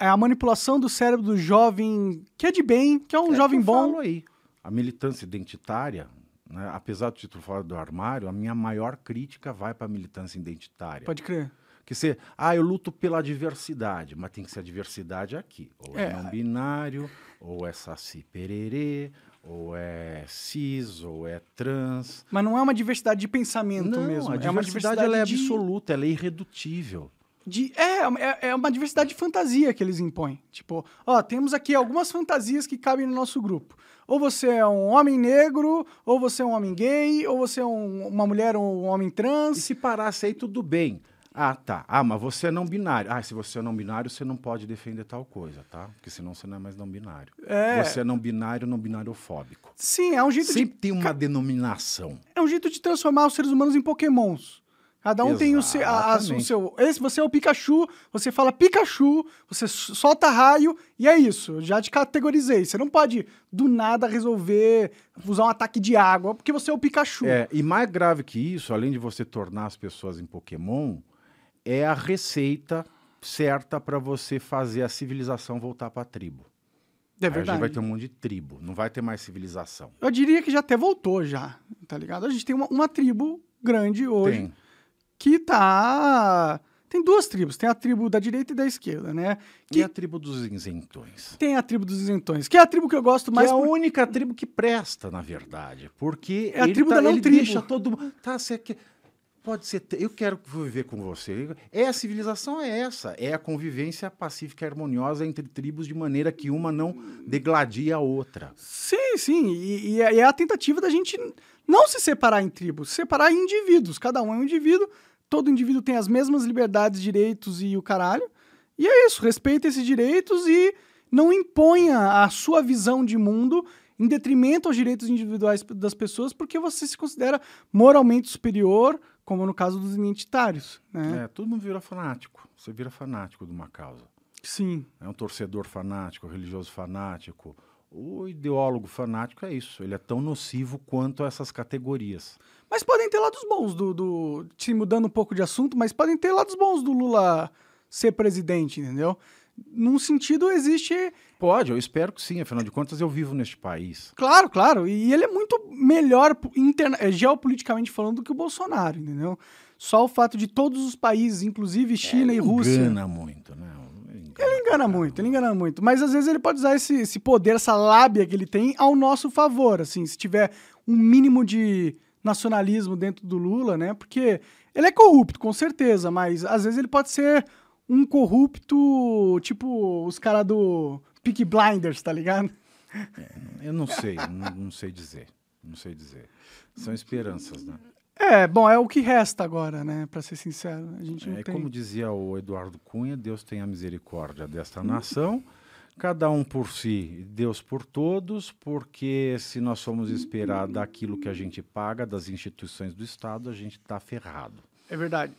é a manipulação do cérebro do jovem que é de bem, que é um é jovem bom. aí. A militância identitária, né, apesar do título fora do armário, a minha maior crítica vai para a militância identitária. Pode crer. Que ser, ah, eu luto pela diversidade, mas tem que ser a diversidade aqui. Ou é, é não binário, ou é saci pererê, ou é cis, ou é trans. Mas não é uma diversidade de pensamento não, mesmo. A diversidade, é uma diversidade ela é de... absoluta, ela é irredutível. De é, é, é uma diversidade de fantasia que eles impõem. Tipo, ó, temos aqui algumas fantasias que cabem no nosso grupo. Ou você é um homem negro, ou você é um homem gay, ou você é um- uma mulher ou um homem E trans. se parasse aí, tudo bem. Ah, tá. Ah, mas você é não binário. Ah, se você é não binário, você não pode defender tal coisa, tá? Porque senão você não é mais não binário. É. Você é não binário, não binariofóbico. Sim, é um jeito de Sempre tem uma denominação. é um jeito de transformar os seres humanos em pokémons. Cada um tem o seu, a- a- o Exatamente. seu. Esse, você é o Pikachu, você fala Pikachu, você solta raio, e é isso. Já te categorizei. Você não pode, do nada, resolver usar um ataque de água, porque você é o Pikachu. É, e mais grave que isso, além de você tornar as pessoas em Pokémon, é a receita certa para você fazer a civilização voltar para a tribo. É Aí a gente verdade. vai ter um monte de tribo, não vai ter mais civilização. Eu diria que já até voltou já, tá ligado? A gente tem uma, uma tribo grande hoje Tem. Que tá... Tem duas tribos, tem a tribo da direita e da esquerda, né? E Que a tribo dos isentões? tem a tribo dos isentões, que é a tribo que eu gosto mais que é a por- única tribo que presta, na verdade. Porque É a tribo tá- da não ele tribo. deixa todo mundo. Tá, você quer. Pode ser. Eu quero viver com você. É a civilização é essa. É a convivência pacífica e harmoniosa entre tribos de maneira que uma não degladie a outra. Sim, sim. E, e é e é a tentativa da gente não se separar em tribos, se separar em indivíduos. Cada um é um indivíduo, todo indivíduo tem as mesmas liberdades, direitos e o caralho. E é isso, respeita esses direitos e não imponha a sua visão de mundo em detrimento aos direitos individuais das pessoas, porque você se considera moralmente superior, como no caso dos identitários. Né? É, todo mundo vira fanático. Você vira fanático de uma causa. Sim. É um torcedor fanático, religioso fanático. O ideólogo fanático é isso. Ele é tão nocivo quanto essas categorias. Mas podem ter lados bons do, do. Te mudando um pouco de assunto, mas podem ter lados bons do Lula ser presidente, entendeu? Num sentido, existe. Pode, eu espero que sim. Afinal de contas, eu vivo neste país. Claro, claro. E ele é muito melhor interna, eh, geopoliticamente falando do que o Bolsonaro, entendeu? Só o fato de todos os países, inclusive China e Rússia. Engana muito, né? Ele engana muito, ele engana muito. Mas às vezes ele pode usar esse, esse poder, essa lábia que ele tem ao nosso favor, assim, se tiver um mínimo de nacionalismo dentro do Lula, né? Porque ele é corrupto, com certeza, mas às vezes ele pode ser um corrupto, tipo os caras do Peak Blinders, tá ligado? Eu não sei, não, não sei dizer. Não sei dizer. São esperanças, né? É, bom, é o que resta agora, né? Pra ser sincero. A gente É tem... como dizia o Eduardo Cunha, Deus tenha misericórdia desta nação, cada um por si, Deus por todos, porque se nós formos esperar daquilo que a gente paga das instituições do Estado, a gente está ferrado. É verdade.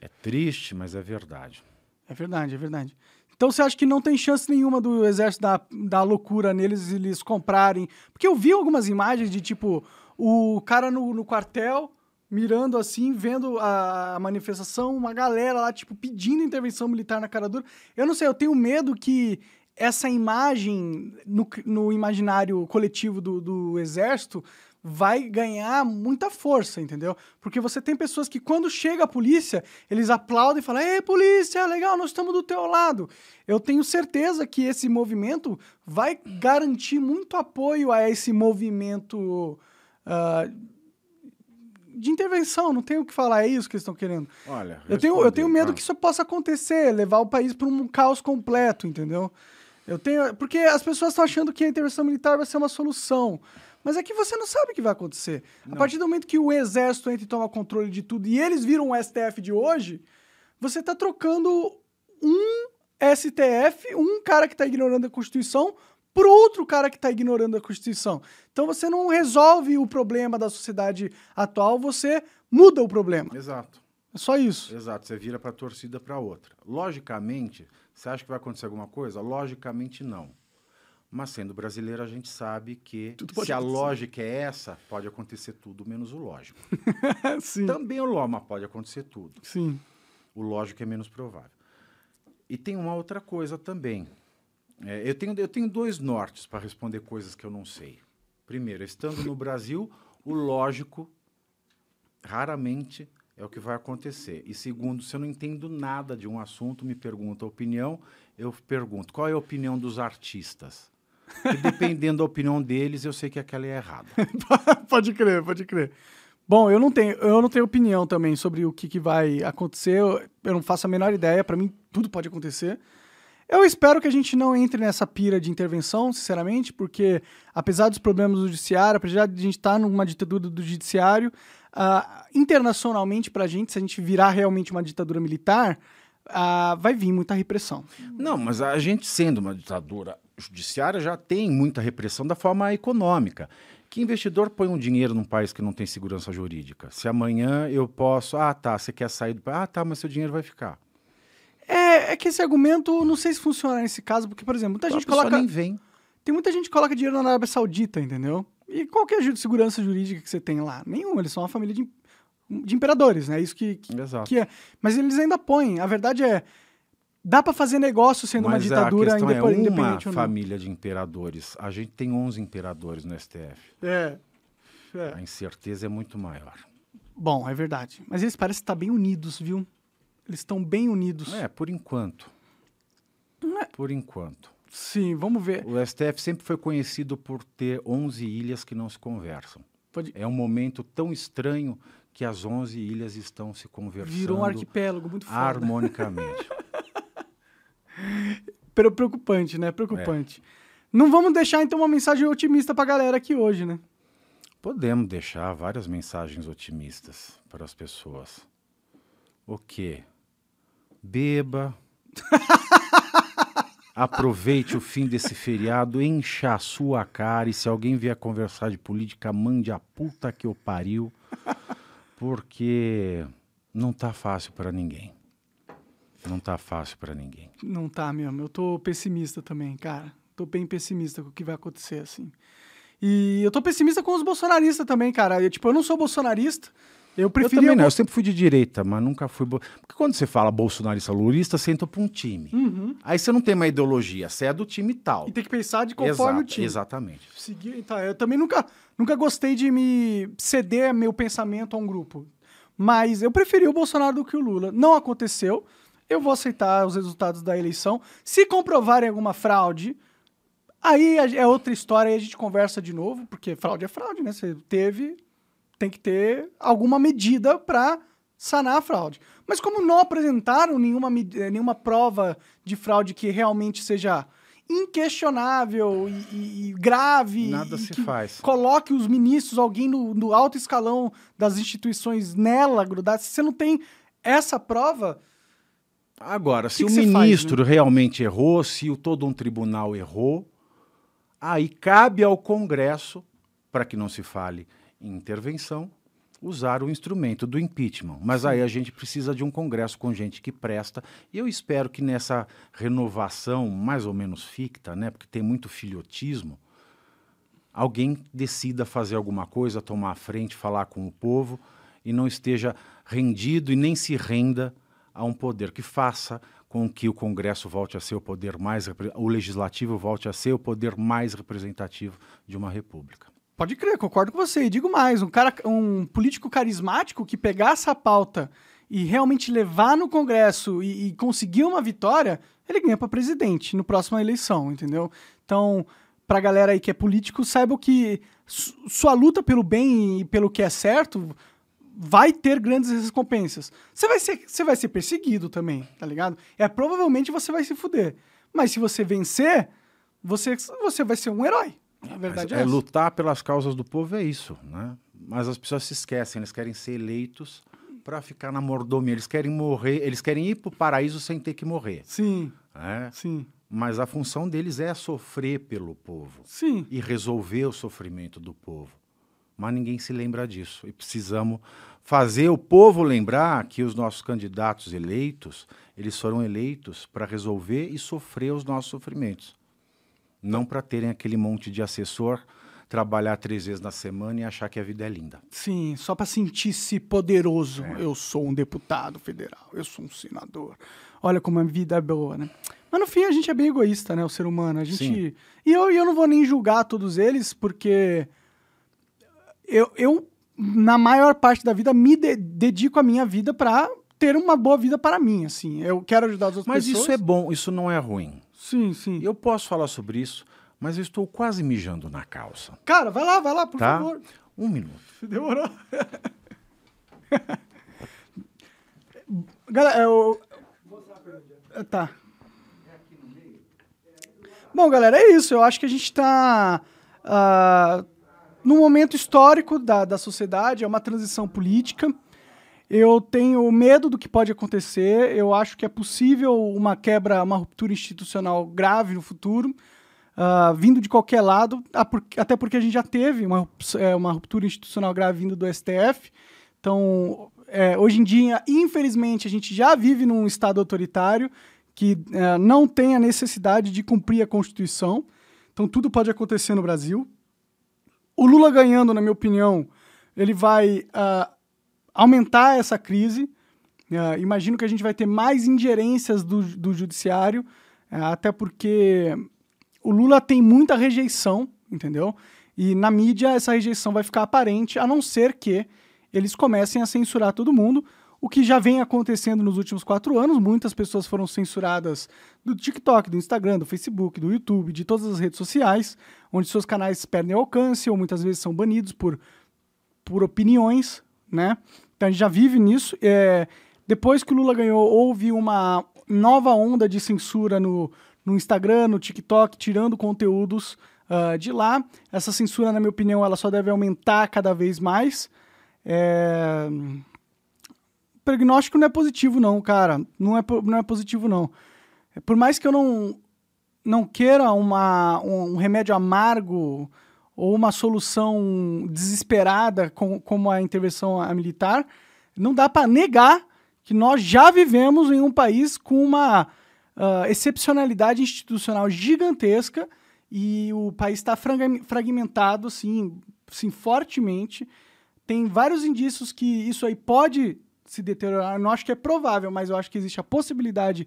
É triste, mas é verdade. É verdade, é verdade. Então você acha que não tem chance nenhuma do exército dar, dar loucura neles e eles comprarem? Porque eu vi algumas imagens de tipo o cara no, no quartel mirando assim, vendo a, a manifestação, uma galera lá tipo pedindo intervenção militar na cara dura. Eu não sei, eu tenho medo que essa imagem no, no imaginário coletivo do, do exército vai ganhar muita força, entendeu? Porque você tem pessoas que quando chega a polícia, eles aplaudem e falam: "Ei, polícia, legal, nós estamos do teu lado". Eu tenho certeza que esse movimento vai garantir muito apoio a esse movimento ah, de intervenção, não tenho o que falar, é isso que eles estão querendo. Olha, Eu tenho, eu tenho medo ah, que isso possa acontecer, levar o país para um caos completo, entendeu? Eu tenho, porque as pessoas estão achando que a intervenção militar vai ser uma solução, mas é que você não sabe o que vai acontecer. A partir do momento que o exército entra e toma controle de tudo e eles viram o STF de hoje, você está trocando um STF, um cara que está ignorando a Constituição, por outro cara que está ignorando a Constituição. Então você não resolve o problema da sociedade atual, você muda o problema. Exato. É só isso. Exato, você vira para a torcida para outra. Logicamente, você acha que vai acontecer alguma coisa? Logicamente não. Mas sendo brasileiro, a gente sabe que se a acontecer. lógica é essa, pode acontecer tudo menos o lógico. Também o loma pode acontecer tudo. Sim. O lógico é menos provável. E tem uma outra coisa também. É, eu, tenho, eu tenho dois nortes para responder coisas que eu não sei. Primeiro, estando no Brasil, o lógico raramente é o que vai acontecer. E segundo, se eu não entendo nada de um assunto, me pergunta a opinião, eu pergunto qual é a opinião dos artistas. E dependendo da opinião deles, eu sei que aquela é errada. pode crer, pode crer. Bom, eu não tenho, eu não tenho opinião também sobre o que, que vai acontecer. Eu, eu não faço a menor ideia. Para mim, tudo pode acontecer. Eu espero que a gente não entre nessa pira de intervenção, sinceramente, porque apesar dos problemas do judiciário, apesar de a gente estar tá numa ditadura do judiciário, uh, internacionalmente para a gente, se a gente virar realmente uma ditadura militar, uh, vai vir muita repressão. Não, mas a gente sendo uma ditadura judiciária já tem muita repressão da forma econômica. Que investidor põe um dinheiro num país que não tem segurança jurídica? Se amanhã eu posso, ah tá, você quer sair do país, ah tá, mas seu dinheiro vai ficar. É, é que esse argumento, não sei se funciona nesse caso, porque, por exemplo, muita gente coloca. nem vem. Tem muita gente que coloca dinheiro na Arábia Saudita, entendeu? E qual que é a segurança jurídica que você tem lá? Nenhuma, eles são uma família de, de imperadores, né? Isso que, que, que é. Mas eles ainda põem. A verdade é. Dá para fazer negócio sendo Mas uma ditadura a independente, é uma independente família de imperadores. A gente tem 11 imperadores no STF. É. é. A incerteza é muito maior. Bom, é verdade. Mas eles parecem estar bem unidos, viu? Eles estão bem unidos. É, por enquanto. É. Por enquanto. Sim, vamos ver. O STF sempre foi conhecido por ter 11 ilhas que não se conversam. Pode... É um momento tão estranho que as 11 ilhas estão se conversando. Virou um arquipélago muito forte. Harmonicamente. Pero preocupante, né? Preocupante. É. Não vamos deixar então uma mensagem otimista para a galera aqui hoje, né? Podemos deixar várias mensagens otimistas para as pessoas. O quê? Beba. Aproveite o fim desse feriado, encha a sua cara e se alguém vier conversar de política, mande a puta que eu pariu, porque não tá fácil para ninguém. Não tá fácil para ninguém. Não tá mesmo. Eu tô pessimista também, cara. Tô bem pessimista com o que vai acontecer assim. E eu tô pessimista com os bolsonaristas também, cara. Eu, tipo, eu não sou bolsonarista, eu prefiro. Eu não, eu sempre fui de direita, mas nunca fui. Bo... Porque quando você fala bolsonarista lulista, você entra para um time. Uhum. Aí você não tem uma ideologia, você é do time tal. E tem que pensar de conforme Exato, o time. Exatamente. Seguir, então, eu também nunca, nunca gostei de me ceder meu pensamento a um grupo. Mas eu preferi o Bolsonaro do que o Lula. Não aconteceu. Eu vou aceitar os resultados da eleição. Se comprovarem alguma fraude, aí é outra história, aí a gente conversa de novo, porque fraude é fraude, né? Você teve, tem que ter alguma medida para sanar a fraude. Mas como não apresentaram nenhuma, eh, nenhuma prova de fraude que realmente seja inquestionável e, e, e grave. Nada e se faz. Coloque os ministros, alguém no, no, alto escalão das instituições nela, grudar. Se você não tem essa prova. Agora, se o ministro faz, né? realmente errou, se o, todo um tribunal errou, aí cabe ao Congresso, para que não se fale intervenção, usar o instrumento do impeachment. Mas aí a gente precisa de um Congresso com gente que presta. E eu espero que nessa renovação mais ou menos ficta, né, porque tem muito filhotismo, alguém decida fazer alguma coisa, tomar a frente, falar com o povo e não esteja rendido e nem se renda a um poder que faça com que o Congresso volte a ser o poder mais o legislativo volte a ser o poder mais representativo de uma república. Pode crer, concordo com você. E digo mais, um cara, um político carismático que pegar essa pauta e realmente levar no Congresso e, e conseguir uma vitória, ele ganha para presidente no próxima eleição, entendeu? Então, para a galera aí que é político, saiba que sua luta pelo bem e pelo que é certo vai ter grandes recompensas. Você vai ser, você vai ser perseguido também, tá ligado? É provavelmente você vai se fuder. Mas se você vencer, você, você vai ser um herói. Verdade é, é lutar pelas causas do povo é isso, né? Mas as pessoas se esquecem, eles querem ser eleitos para ficar na mordomia, eles querem morrer, eles querem ir para o paraíso sem ter que morrer. Sim. É? Sim. Mas a função deles é sofrer pelo povo. Sim. E resolver o sofrimento do povo. Mas ninguém se lembra disso. E precisamos fazer o povo lembrar que os nossos candidatos eleitos, eles foram eleitos para resolver e sofrer os nossos sofrimentos não para terem aquele monte de assessor, trabalhar três vezes na semana e achar que a vida é linda. Sim, só para sentir-se poderoso. É. Eu sou um deputado federal, eu sou um senador. Olha como a vida é boa, né? Mas no fim a gente é bem egoísta, né? O ser humano. A gente. Sim. E eu, eu não vou nem julgar todos eles, porque eu, eu na maior parte da vida, me de dedico a minha vida para ter uma boa vida para mim, assim. Eu quero ajudar as outras Mas pessoas. Mas isso é bom, isso não é ruim. Sim, sim. Eu posso falar sobre isso, mas eu estou quase mijando na calça. Cara, vai lá, vai lá, por tá? favor. Um minuto. Demorou. Galera, eu... Tá. Bom, galera, é isso. Eu acho que a gente está uh, num momento histórico da, da sociedade, é uma transição política. Eu tenho medo do que pode acontecer. Eu acho que é possível uma quebra, uma ruptura institucional grave no futuro, uh, vindo de qualquer lado, até porque a gente já teve uma, é, uma ruptura institucional grave vindo do STF. Então, é, hoje em dia, infelizmente, a gente já vive num Estado autoritário que é, não tem a necessidade de cumprir a Constituição. Então, tudo pode acontecer no Brasil. O Lula ganhando, na minha opinião, ele vai uh, aumentar essa crise. Uh, imagino que a gente vai ter mais ingerências do, do judiciário, uh, até porque o Lula tem muita rejeição, entendeu? E na mídia essa rejeição vai ficar aparente, a não ser que eles comecem a censurar todo mundo, o que já vem acontecendo nos últimos quatro anos. Muitas pessoas foram censuradas do TikTok, do Instagram, do Facebook, do YouTube, de todas as redes sociais, onde seus canais perdem alcance ou muitas vezes são banidos por, por opiniões, né? Então a gente já vive nisso. É, depois que o Lula ganhou, houve uma nova onda de censura no, no Instagram, no TikTok, tirando conteúdos uh, de lá. Essa censura, na minha opinião, ela só deve aumentar cada vez mais. É... O prognóstico não é positivo, não, cara. Não é, não é positivo, não. Por mais que eu não, não queira uma, um remédio amargo ou uma solução desesperada com, como a intervenção militar, não dá para negar que nós já vivemos em um país com uma uh, excepcionalidade institucional gigantesca e o país está fragmentado, sim, sim, fortemente. Tem vários indícios que isso aí pode se deteriorar. Eu não acho que é provável, mas eu acho que existe a possibilidade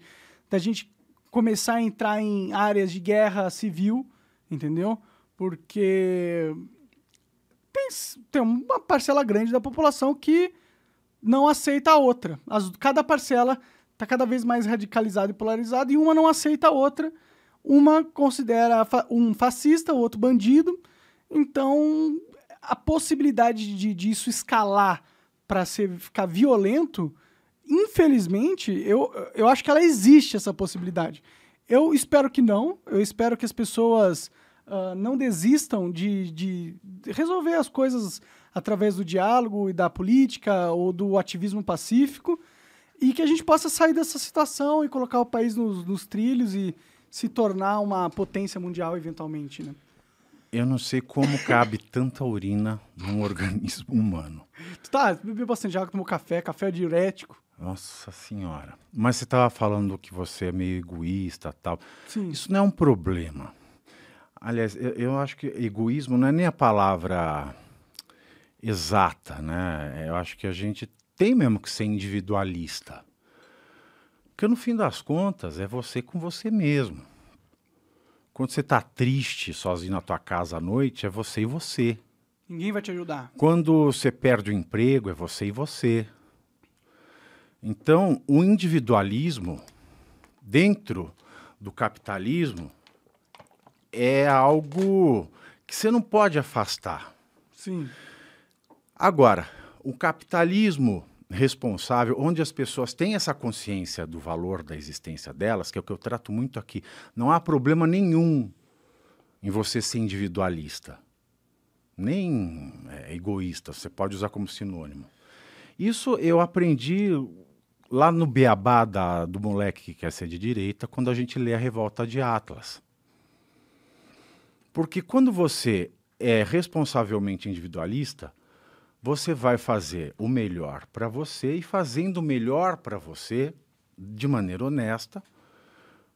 da gente começar a entrar em áreas de guerra civil, entendeu? Porque tem, tem uma parcela grande da população que não aceita a outra. As, cada parcela está cada vez mais radicalizada e polarizada e uma não aceita a outra. Uma considera um fascista, o outro bandido. Então, a possibilidade de, disso escalar para ficar violento, infelizmente, eu, eu acho que ela existe, essa possibilidade. Eu espero que não. Eu espero que as pessoas uh, não desistam de, de resolver as coisas através do diálogo e da política ou do ativismo pacífico e que a gente possa sair dessa situação e colocar o país nos, nos trilhos e se tornar uma potência mundial eventualmente, né? Eu não sei como cabe tanta urina num organismo humano. Tu tá, bebeu bastante água, tomou café, café é diurético. Nossa senhora. Mas você estava falando que você é meio egoísta tal. Sim. Isso não é um problema. Aliás, eu, eu, acho que egoísmo não é nem a palavra exata, né? Eu acho que a gente tem mesmo que ser individualista. Porque no fim das contas é você com você mesmo. Quando você está triste sozinho na tua casa à noite, é você e você. Ninguém vai te ajudar. Quando você perde o emprego, é você e você. Então, o individualismo dentro do capitalismo é algo que você não pode afastar. Sim. Agora, o capitalismo responsável, onde as pessoas têm essa consciência do valor da existência delas, que é o que eu trato muito aqui, não há problema nenhum em você ser individualista, nem é, egoísta, você pode usar como sinônimo. Isso eu aprendi lá no beabá da, do moleque que quer ser de direita, quando a gente lê a Revolta de Atlas. Porque quando você é responsavelmente individualista, você vai fazer o melhor para você e fazendo o melhor para você de maneira honesta,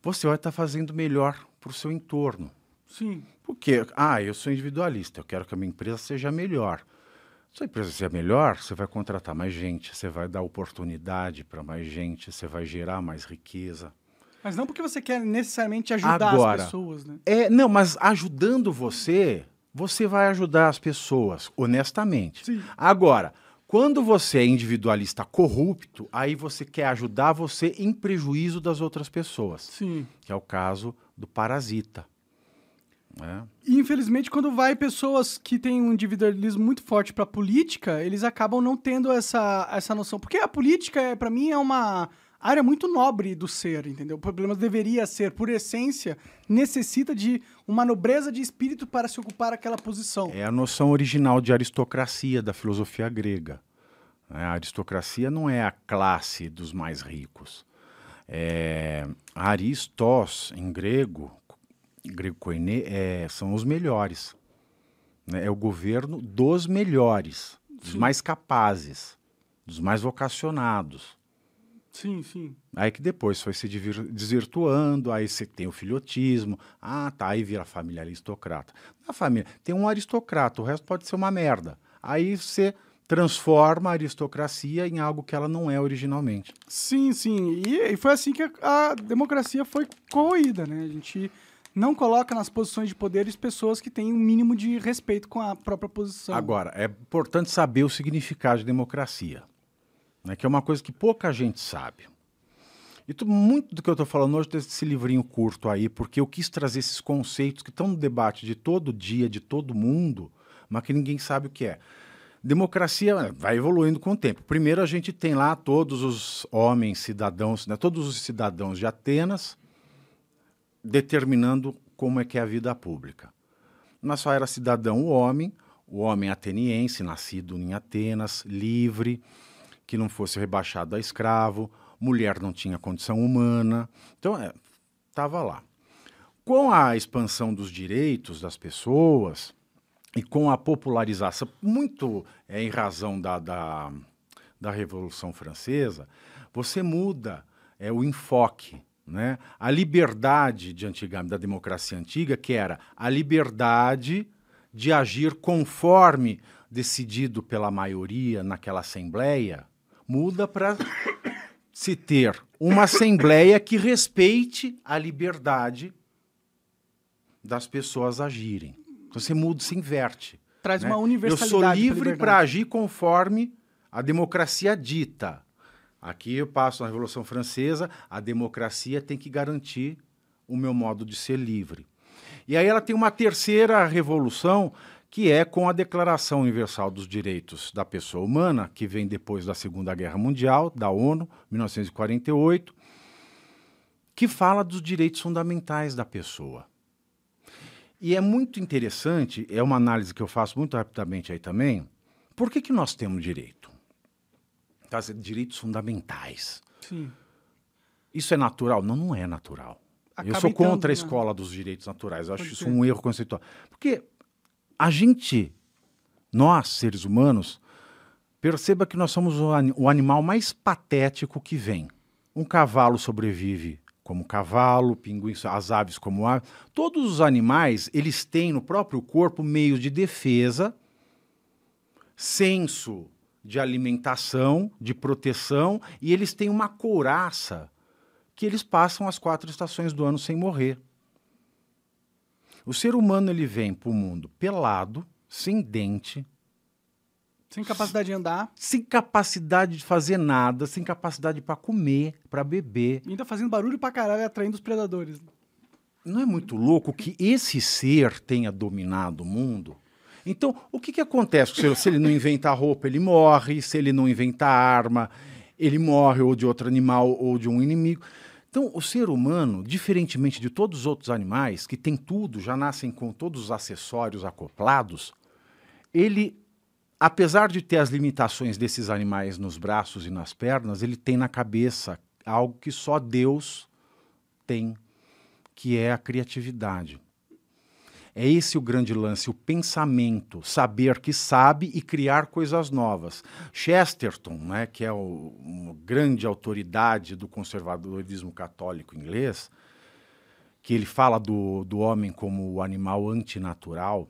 você vai estar tá fazendo melhor para o seu entorno. Sim. Porque, ah, eu sou individualista, eu quero que a minha empresa seja melhor. Se a empresa seja melhor, você vai contratar mais gente, você vai dar oportunidade para mais gente, você vai gerar mais riqueza. Mas não porque você quer necessariamente ajudar Agora, as pessoas, né? É, não, mas ajudando você, você vai ajudar as pessoas, honestamente. Sim. Agora, quando você é individualista corrupto, aí você quer ajudar você em prejuízo das outras pessoas. Sim. Que é o caso do parasita. É. E, infelizmente, quando vai pessoas que têm um individualismo muito forte para política, eles acabam não tendo essa, essa noção. Porque a política, é, para mim, é uma área muito nobre do ser, entendeu? O problema deveria ser, por essência, necessita de uma nobreza de espírito para se ocupar aquela posição. É a noção original de aristocracia da filosofia grega. É, a aristocracia não é a classe dos mais ricos. É, Aristos, em grego, grego koine, é, são os melhores. Né? É o governo dos melhores, dos Sim. mais capazes, dos mais vocacionados. Sim, sim. Aí que depois foi se desvirtuando, aí você tem o filhotismo, ah tá, aí vira família aristocrata. Na família, tem um aristocrata, o resto pode ser uma merda. Aí você transforma a aristocracia em algo que ela não é originalmente. Sim, sim. E, e foi assim que a, a democracia foi corroída, né? A gente não coloca nas posições de poderes pessoas que têm um mínimo de respeito com a própria posição. Agora, é importante saber o significado de democracia, né, que é uma coisa que pouca gente sabe. E tu- muito do que eu estou falando hoje desse livrinho curto aí, porque eu quis trazer esses conceitos que estão no debate de todo dia, de todo mundo, mas que ninguém sabe o que é. Democracia eh, vai evoluindo com o tempo. Primeiro a gente tem lá todos os homens, cidadãos, né, todos os cidadãos de Atenas determinando como é que é a vida pública. Mas só era cidadão o homem, o homem ateniense, nascido em Atenas, livre, que não fosse rebaixado a escravo, mulher não tinha condição humana. Então, estava lá. Com a expansão dos direitos das pessoas e com a popularização, muito é, em razão da, da, da Revolução Francesa, você muda é, o enfoque. Né? A liberdade de antigamente, da democracia antiga, que era a liberdade de agir conforme decidido pela maioria naquela assembleia, muda para se ter uma assembleia que respeite a liberdade das pessoas agirem. Então você muda, se inverte. Traz né? uma Eu universalidade. sou pra livre para agir conforme a democracia dita. Aqui eu passo na Revolução Francesa, a democracia tem que garantir o meu modo de ser livre. E aí ela tem uma terceira revolução, que é com a Declaração Universal dos Direitos da Pessoa Humana, que vem depois da Segunda Guerra Mundial, da ONU, 1948, que fala dos direitos fundamentais da pessoa. E é muito interessante, é uma análise que eu faço muito rapidamente aí também, por que, que nós temos direito? Tá, direitos fundamentais. Sim. Isso é natural? Não, não é natural. eu sou contra a na- escola dos direitos naturais. Eu acho isso um erro conceitual. Porque a gente, nós, seres humanos, perceba que nós somos o, ani- o animal mais patético que vem. Um cavalo sobrevive como cavalo, pinguim, as aves como aves. Todos os animais, eles têm no próprio corpo meios de defesa, senso de alimentação, de proteção, e eles têm uma couraça que eles passam as quatro estações do ano sem morrer. O ser humano ele vem para o mundo pelado, sem dente, Sem capacidade de andar. sem capacidade de fazer nada, sem capacidade para comer, para beber. E ainda fazendo barulho pra caralho, atraindo os predadores. Não é muito louco que esse ser tenha dominado o mundo? Então, o que, que acontece? Se, se ele não inventa roupa, ele morre. Se ele não inventa arma, ele morre ou de outro animal ou de um inimigo. Então, o ser humano, diferentemente de todos os outros animais, que tem tudo, já nascem com todos os acessórios acoplados, ele, apesar de ter as limitações desses animais nos braços e nas pernas, ele tem na cabeça algo que só Deus tem, que é a criatividade. É esse o grande lance, o pensamento, saber que sabe e criar coisas novas. Chesterton, né, que é o, uma grande autoridade do conservadorismo católico inglês, que ele fala do, do homem como o animal antinatural,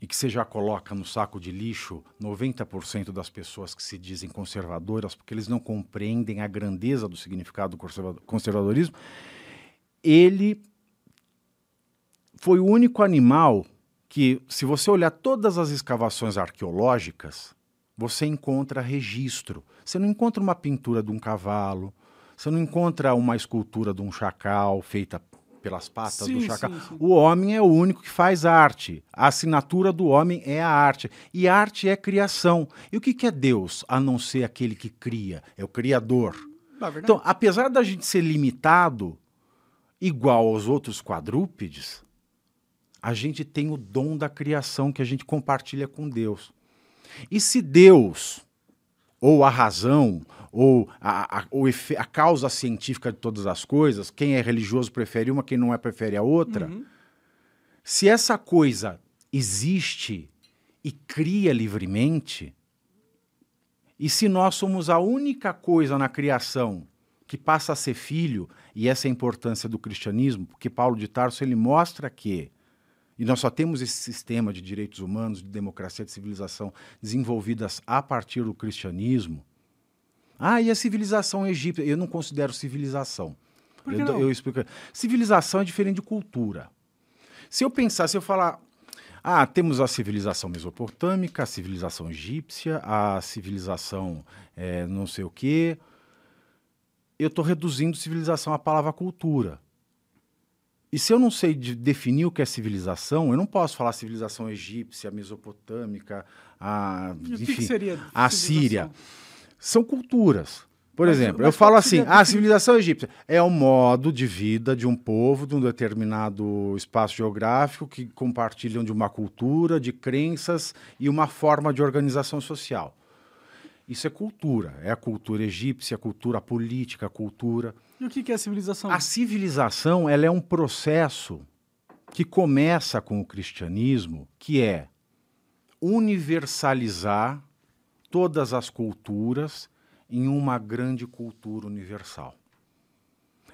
e que você já coloca no saco de lixo 90% das pessoas que se dizem conservadoras, porque eles não compreendem a grandeza do significado do conserva- conservadorismo, ele foi o único animal que, se você olhar todas as escavações arqueológicas, você encontra registro. Você não encontra uma pintura de um cavalo, você não encontra uma escultura de um chacal feita pelas patas Sim, do chacal. sim, sim. O homem é o único que faz arte. A assinatura do homem é a arte. E arte é criação. E o que, que é Deus, a não ser aquele que cria? É o Criador. Verdade. Então, apesar da gente ser limitado, igual aos outros quadrúpedes, a gente tem o dom da criação que a gente compartilha com Deus. E se Deus, ou a razão, ou a, a, o efe- a causa científica de todas as coisas, quem é religioso prefere uma, quem não é prefere a outra, Uhum. se essa coisa existe e cria livremente, e se nós somos a única coisa na criação que passa a ser filho, e essa é a importância do cristianismo, porque Paulo de Tarso ele mostra que e nós só temos esse sistema de direitos humanos, de democracia, de civilização desenvolvidas a partir do cristianismo. Ah, e a civilização egípcia? Eu não considero civilização. Por que eu, não? eu explico. Civilização é diferente de cultura. Se eu pensar, se eu falar, ah, temos a civilização mesopotâmica, a civilização egípcia, a civilização eh, não sei o quê, eu estou reduzindo civilização à palavra cultura. E se eu não sei de- definir o que é civilização, eu não posso falar civilização egípcia, mesopotâmica, a, E que enfim, que seria a? Síria. São culturas. Por Mas- exemplo, mas eu falo assim, seria a civilização egípcia é o modo de vida de um povo de um determinado espaço geográfico que compartilham de uma cultura, de crenças e uma forma de organização social. Isso é cultura, é a cultura egípcia, a cultura política, a cultura. E o que é civilização? A civilização ela é um processo que começa com o cristianismo, que é universalizar todas as culturas em uma grande cultura universal.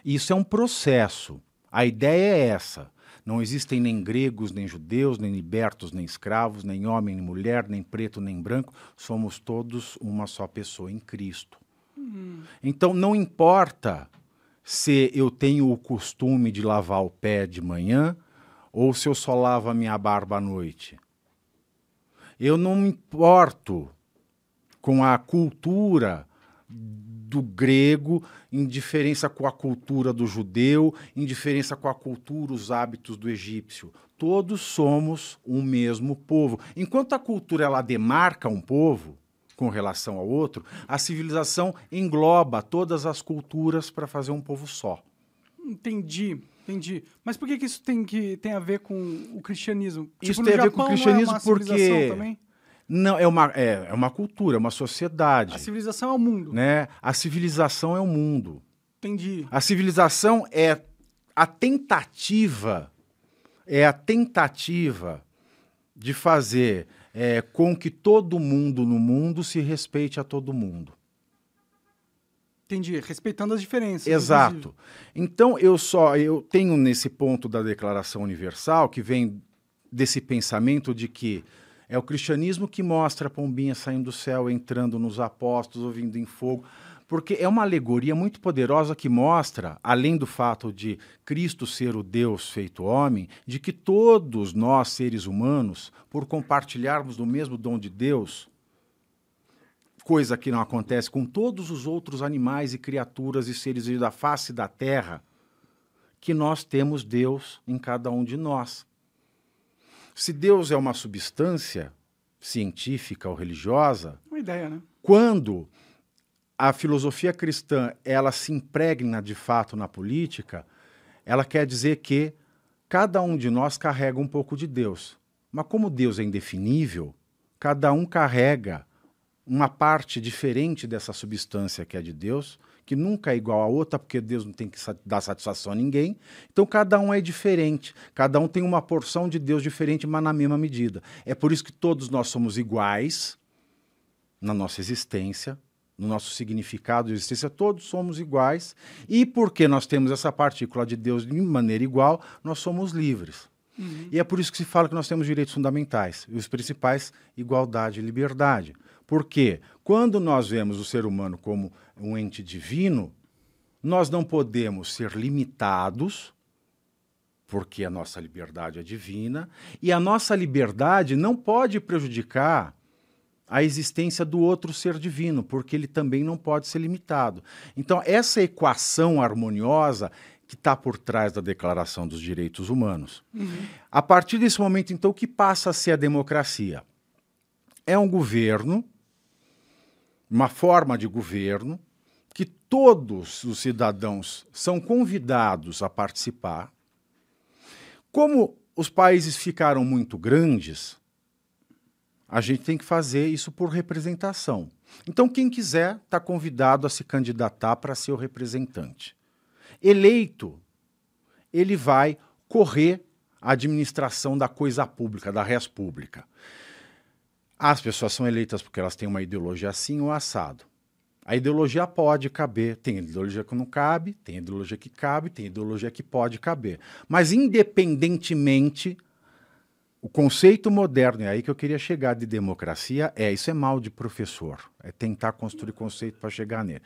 Isso é um processo. A ideia é essa. Não existem nem gregos, nem judeus, nem libertos, nem escravos, nem homem, nem mulher, nem preto, nem branco. Somos todos uma só pessoa em Cristo. Então, não importa se eu tenho o costume de lavar o pé de manhã ou se eu só lavo a minha barba à noite. Eu não me importo com a cultura do grego, em diferença com a cultura do judeu, em diferença com a cultura, os hábitos do egípcio. Todos somos um mesmo povo. Enquanto a cultura ela demarca um povo com relação ao outro, a civilização engloba todas as culturas para fazer um povo só. Entendi, entendi. Mas por que, que isso tem, que, tem a ver com o cristianismo? Isso Tipo, tem a ver com o não é cristianismo uma porque- Também? Não, é uma, é, é uma cultura, é uma sociedade. A civilização é o mundo. Né? A civilização é o mundo. Entendi. A civilização é a tentativa, é a tentativa de fazer é, com que todo mundo no mundo se respeite a todo mundo. Entendi. Respeitando as diferenças. Exato. Então eu só eu tenho nesse ponto da Declaração Universal que vem desse pensamento de que é o cristianismo que mostra a pombinha saindo do céu, entrando nos apóstolos, ouvindo em fogo, porque é uma alegoria muito poderosa que mostra, além do fato de Cristo ser o Deus feito homem, de que todos nós seres humanos, por compartilharmos do mesmo dom de Deus, coisa que não acontece com todos os outros animais e criaturas e seres da face da terra, que nós temos Deus em cada um de nós. Se Deus é uma substância científica ou religiosa, Uma ideia, né? quando a filosofia cristã ela se impregna de fato na política, ela quer dizer que cada um de nós carrega um pouco de Deus. Mas como Deus é indefinível, cada um carrega uma parte diferente dessa substância que é de Deus, que nunca é igual a outra, porque Deus não tem que dar satisfação a ninguém. Então cada um é diferente, cada um tem uma porção de Deus diferente, mas na mesma medida. É por isso que todos nós somos iguais na nossa existência, no nosso significado de existência, todos somos iguais. E porque nós temos essa partícula de Deus de maneira igual, nós somos livres. E é por isso que se fala que nós temos direitos fundamentais. E os principais, igualdade e liberdade. Porque quando nós vemos o ser humano como um ente divino, nós não podemos ser limitados, porque a nossa liberdade é divina, e a nossa liberdade não pode prejudicar a existência do outro ser divino, porque ele também não pode ser limitado. Então, essa equação harmoniosa que está por trás da Declaração dos Direitos Humanos. A partir desse momento, então, o que passa a ser a democracia? É um governo, uma forma de governo, que todos os cidadãos são convidados a participar. Como os países ficaram muito grandes, a gente tem que fazer isso por representação. Então, quem quiser está convidado a se candidatar para ser o representante. Eleito, ele vai correr a administração da coisa pública, da res pública. As pessoas são eleitas porque elas têm uma ideologia assim ou assado. A ideologia pode caber, tem ideologia que não cabe, tem ideologia que cabe, tem ideologia que pode caber. Mas, independentemente o conceito moderno, é aí que eu queria chegar de democracia, é isso é mal de professor, é tentar construir conceito para chegar nele.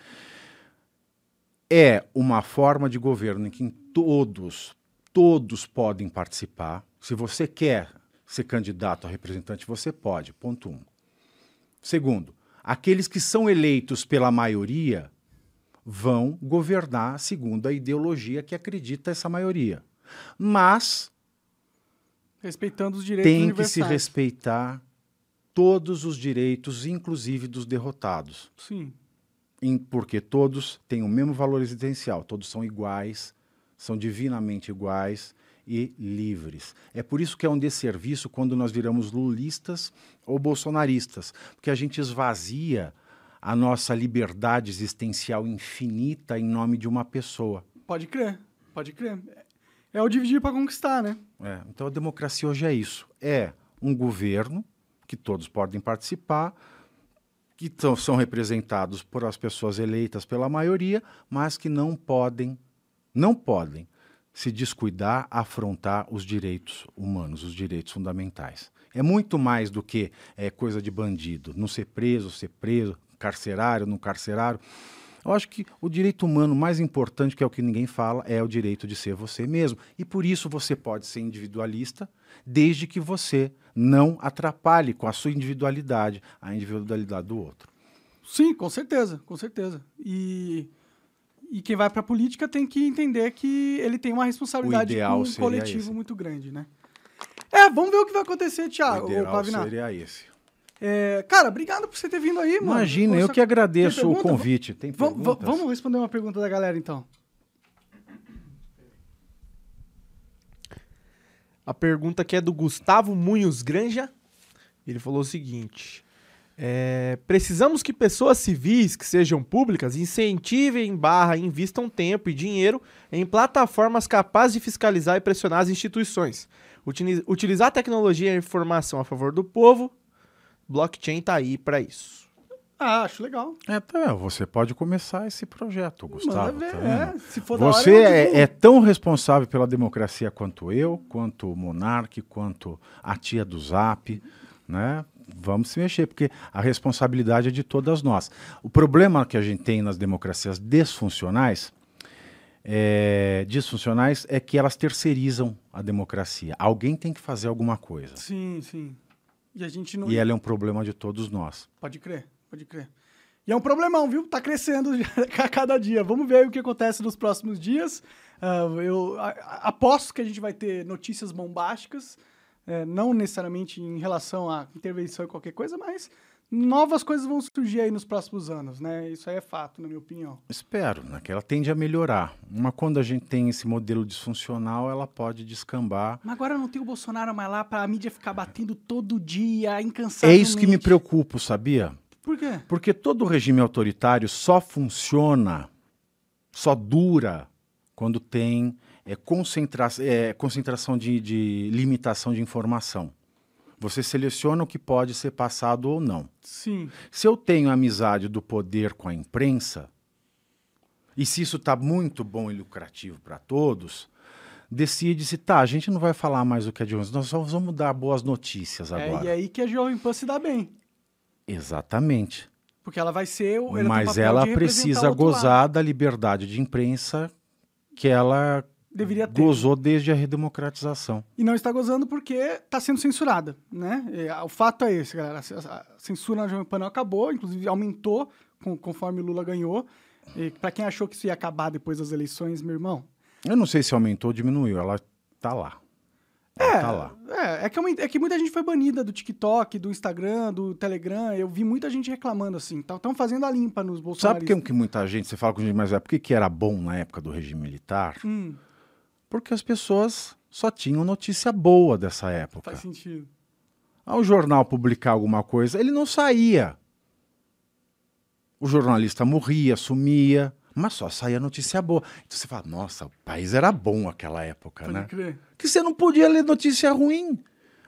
É uma forma de governo em que todos, todos podem participar. Se você quer ser candidato a representante, você pode. Ponto um. Segundo, aqueles que são eleitos pela maioria vão governar segundo a ideologia que acredita essa maioria. Mas Respeitando os direitos tem que se respeitar todos os direitos, inclusive dos derrotados. Sim. Em- porque todos têm o mesmo valor existencial, todos são iguais, são divinamente iguais e livres. É por isso que é um desserviço quando nós viramos lulistas ou bolsonaristas, porque a gente esvazia a nossa liberdade existencial infinita em nome de uma pessoa. Pode crer, pode crer. É o dividir para conquistar, né? É, então a democracia hoje é isso: é um governo que todos podem participar, que tão- são representados por as pessoas eleitas pela maioria, mas que não podem, não podem se descuidar, afrontar os direitos humanos, os direitos fundamentais. É muito mais do que é, coisa de bandido, não ser preso, ser preso, carcerário, não carcerário. Eu acho que o direito humano mais importante, que é o que ninguém fala, é o direito de ser você mesmo. E por isso você pode ser individualista, desde que você não atrapalhe com a sua individualidade a individualidade do outro. Sim, com certeza, com certeza. E, e quem vai para a política tem que entender que ele tem uma responsabilidade com um coletivo esse. muito grande, né? É, vamos ver o que vai acontecer, Thiago, o ideal seria esse. É, cara, obrigado por você ter vindo aí, mano. Imagina, eu que agradeço o convite. Tem perguntas? vamos responder uma pergunta da galera, então. A pergunta que é do Gustavo Munhos Granja. Ele falou o seguinte: é, precisamos que pessoas civis que sejam públicas incentivem barra invistam tempo e dinheiro em plataformas capazes de fiscalizar e pressionar as instituições. Utili- utilizar a tecnologia e a informação a favor do povo. Blockchain tá aí para isso. Ah, acho legal. É, tá, você pode começar esse projeto, Gustavo. Ver, tá é. Se for hora, Você eu é, é tão responsável pela democracia quanto eu, quanto o Monarque, quanto a tia do Zap, né? Vamos se mexer, porque a responsabilidade é de todas nós. O problema que a gente tem nas democracias desfuncionais é, disfuncionais é que elas terceirizam a democracia. Alguém tem que fazer alguma coisa. Sim, sim. E a gente não. E ela é um problema de todos nós. Pode crer, pode crer. E é um problemão, viu? Tá crescendo a cada dia. Vamos ver aí o que acontece nos próximos dias. Ah, eu a- a- aposto que a gente vai ter notícias bombásticas, eh, não necessariamente em relação à intervenção e qualquer coisa, mas novas coisas vão surgir aí nos próximos anos, né? Isso aí é fato, na minha opinião. Espero, né, que ela tende a melhorar. Mas quando a gente tem esse modelo disfuncional, ela pode descambar. Mas agora não tem o Bolsonaro mais lá pra mídia ficar batendo todo dia, incansavelmente. É isso que me preocupa, sabia? Por quê? Porque todo regime autoritário só funciona, só dura quando tem é, concentra é, concentração de, de limitação de informação. Você seleciona o que pode ser passado ou não. Sim. Se eu tenho amizade do poder com a imprensa, e se isso está muito bom e lucrativo para todos, decide-se, tá, a gente não vai falar mais o que é de 11, nós só vamos dar boas notícias É, agora. e aí que a Jovem Pan se dá bem. Exatamente. Porque ela vai ser. o- ela Mas ela precisa outro lado. gozar da liberdade de imprensa que ela Deveria ter. gozou desde a redemocratização. E não está gozando porque está sendo censurada, né? É, o fato é esse, galera. A censura na Jovem Pan não acabou, inclusive aumentou com- conforme Lula ganhou. E para quem achou que isso ia acabar depois das eleições, meu irmão, Eu não sei se aumentou ou diminuiu, ela tá lá. É, tá lá. é, é que, é que muita gente foi banida do TikTok, do Instagram, do Telegram. Eu vi muita gente reclamando assim. Estão fazendo a limpa nos Sabe bolsonaristas. por que, que muita gente, você fala com gente mais velha, por que, que era bom na época do regime militar? Hum, Porque as pessoas só tinham notícia boa dessa época. faz sentido. Ao jornal publicar alguma coisa, ele não saía. O jornalista morria, sumia, mas só saía notícia boa. Então você fala, nossa, o país era bom naquela época, Pode né? crer. Que você não podia ler notícia ruim.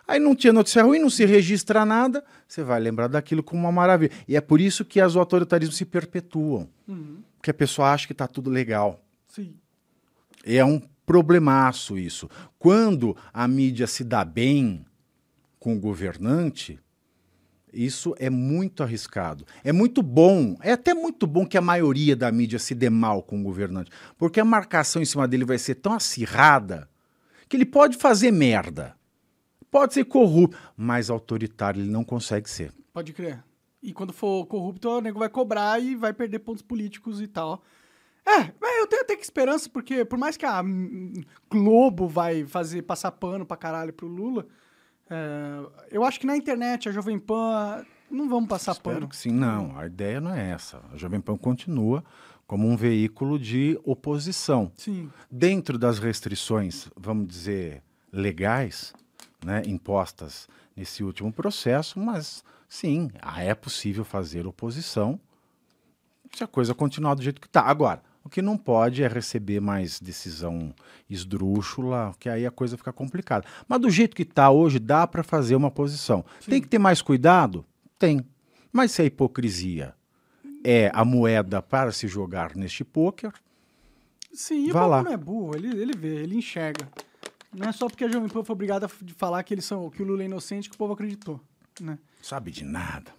Aí não tinha notícia ruim, não se registra nada, você vai lembrar daquilo como uma maravilha. E é por isso que os autoritarismos se perpetuam. Uhum. Porque a pessoa acha que está tudo legal. Sim. É um problemaço isso. Quando a mídia se dá bem com o governante, isso é muito arriscado. É muito bom, é até muito bom que a maioria da mídia se dê mal com o governante, porque a marcação em cima dele vai ser tão acirrada que ele pode fazer merda, pode ser corrupto, mas autoritário ele não consegue ser. Pode crer. E quando for corrupto, o nego vai cobrar e vai perder pontos políticos e tal. É, mas eu tenho até que esperança, porque por mais que a Globo vai fazer passar pano pra caralho pro Lula, é, eu acho que na internet, a Jovem Pan, não vamos passar Espero pano. que sim. Não, a ideia não é essa. A Jovem Pan continua como um veículo de oposição. Sim. dentro das restrições, vamos dizer, legais, né, impostas nesse último processo, mas sim, é possível fazer oposição se a coisa continuar do jeito que está. Agora, o que não pode é receber mais decisão esdrúxula, que aí a coisa fica complicada. Mas do jeito que está hoje, dá para fazer uma posição. Tem que ter mais cuidado? Tem. Mas se a hipocrisia é a moeda para se jogar neste pôquer, Sim, o lá. não é burro, ele, ele vê, ele enxerga. Não é só porque a Jovem Pan foi obrigada a falar que eles são, que o Lula é inocente que o povo acreditou, né? sabe de nada.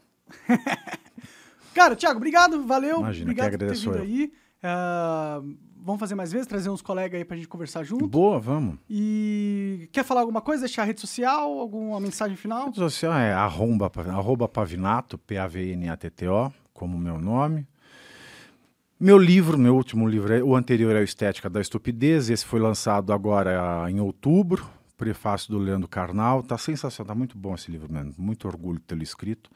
Cara, Thiago, obrigado, valeu. Imagina, obrigado que por ter agradeço vindo eu. aí. Ah, vamos fazer mais vezes, trazer uns colegas aí pra gente conversar junto. Boa, vamos. E quer falar alguma coisa? Deixar a rede social, alguma mensagem final? rede social é arromba, arroba pavinato, P-A-V-N-A-T-T-O, como meu nome. Meu livro, meu último livro, é- o anterior é o Estética da Estupidez, esse foi lançado agora em outubro, prefácio do Leandro Carnal, tá sensacional, tá muito bom esse livro mesmo, muito orgulho de tê-lo escrito.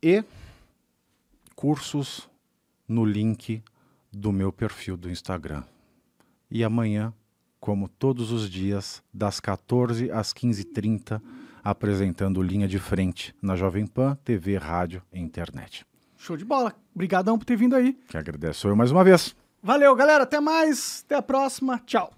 E cursos no link do meu perfil do Instagram. E amanhã, como todos os dias, das 14 às 15h30, apresentando linha de frente na Jovem Pan, TV, rádio e internet. Show de bola. Obrigadão por ter vindo aí. Que agradeço eu mais uma vez. Valeu, galera. Até mais. Até a próxima. Tchau.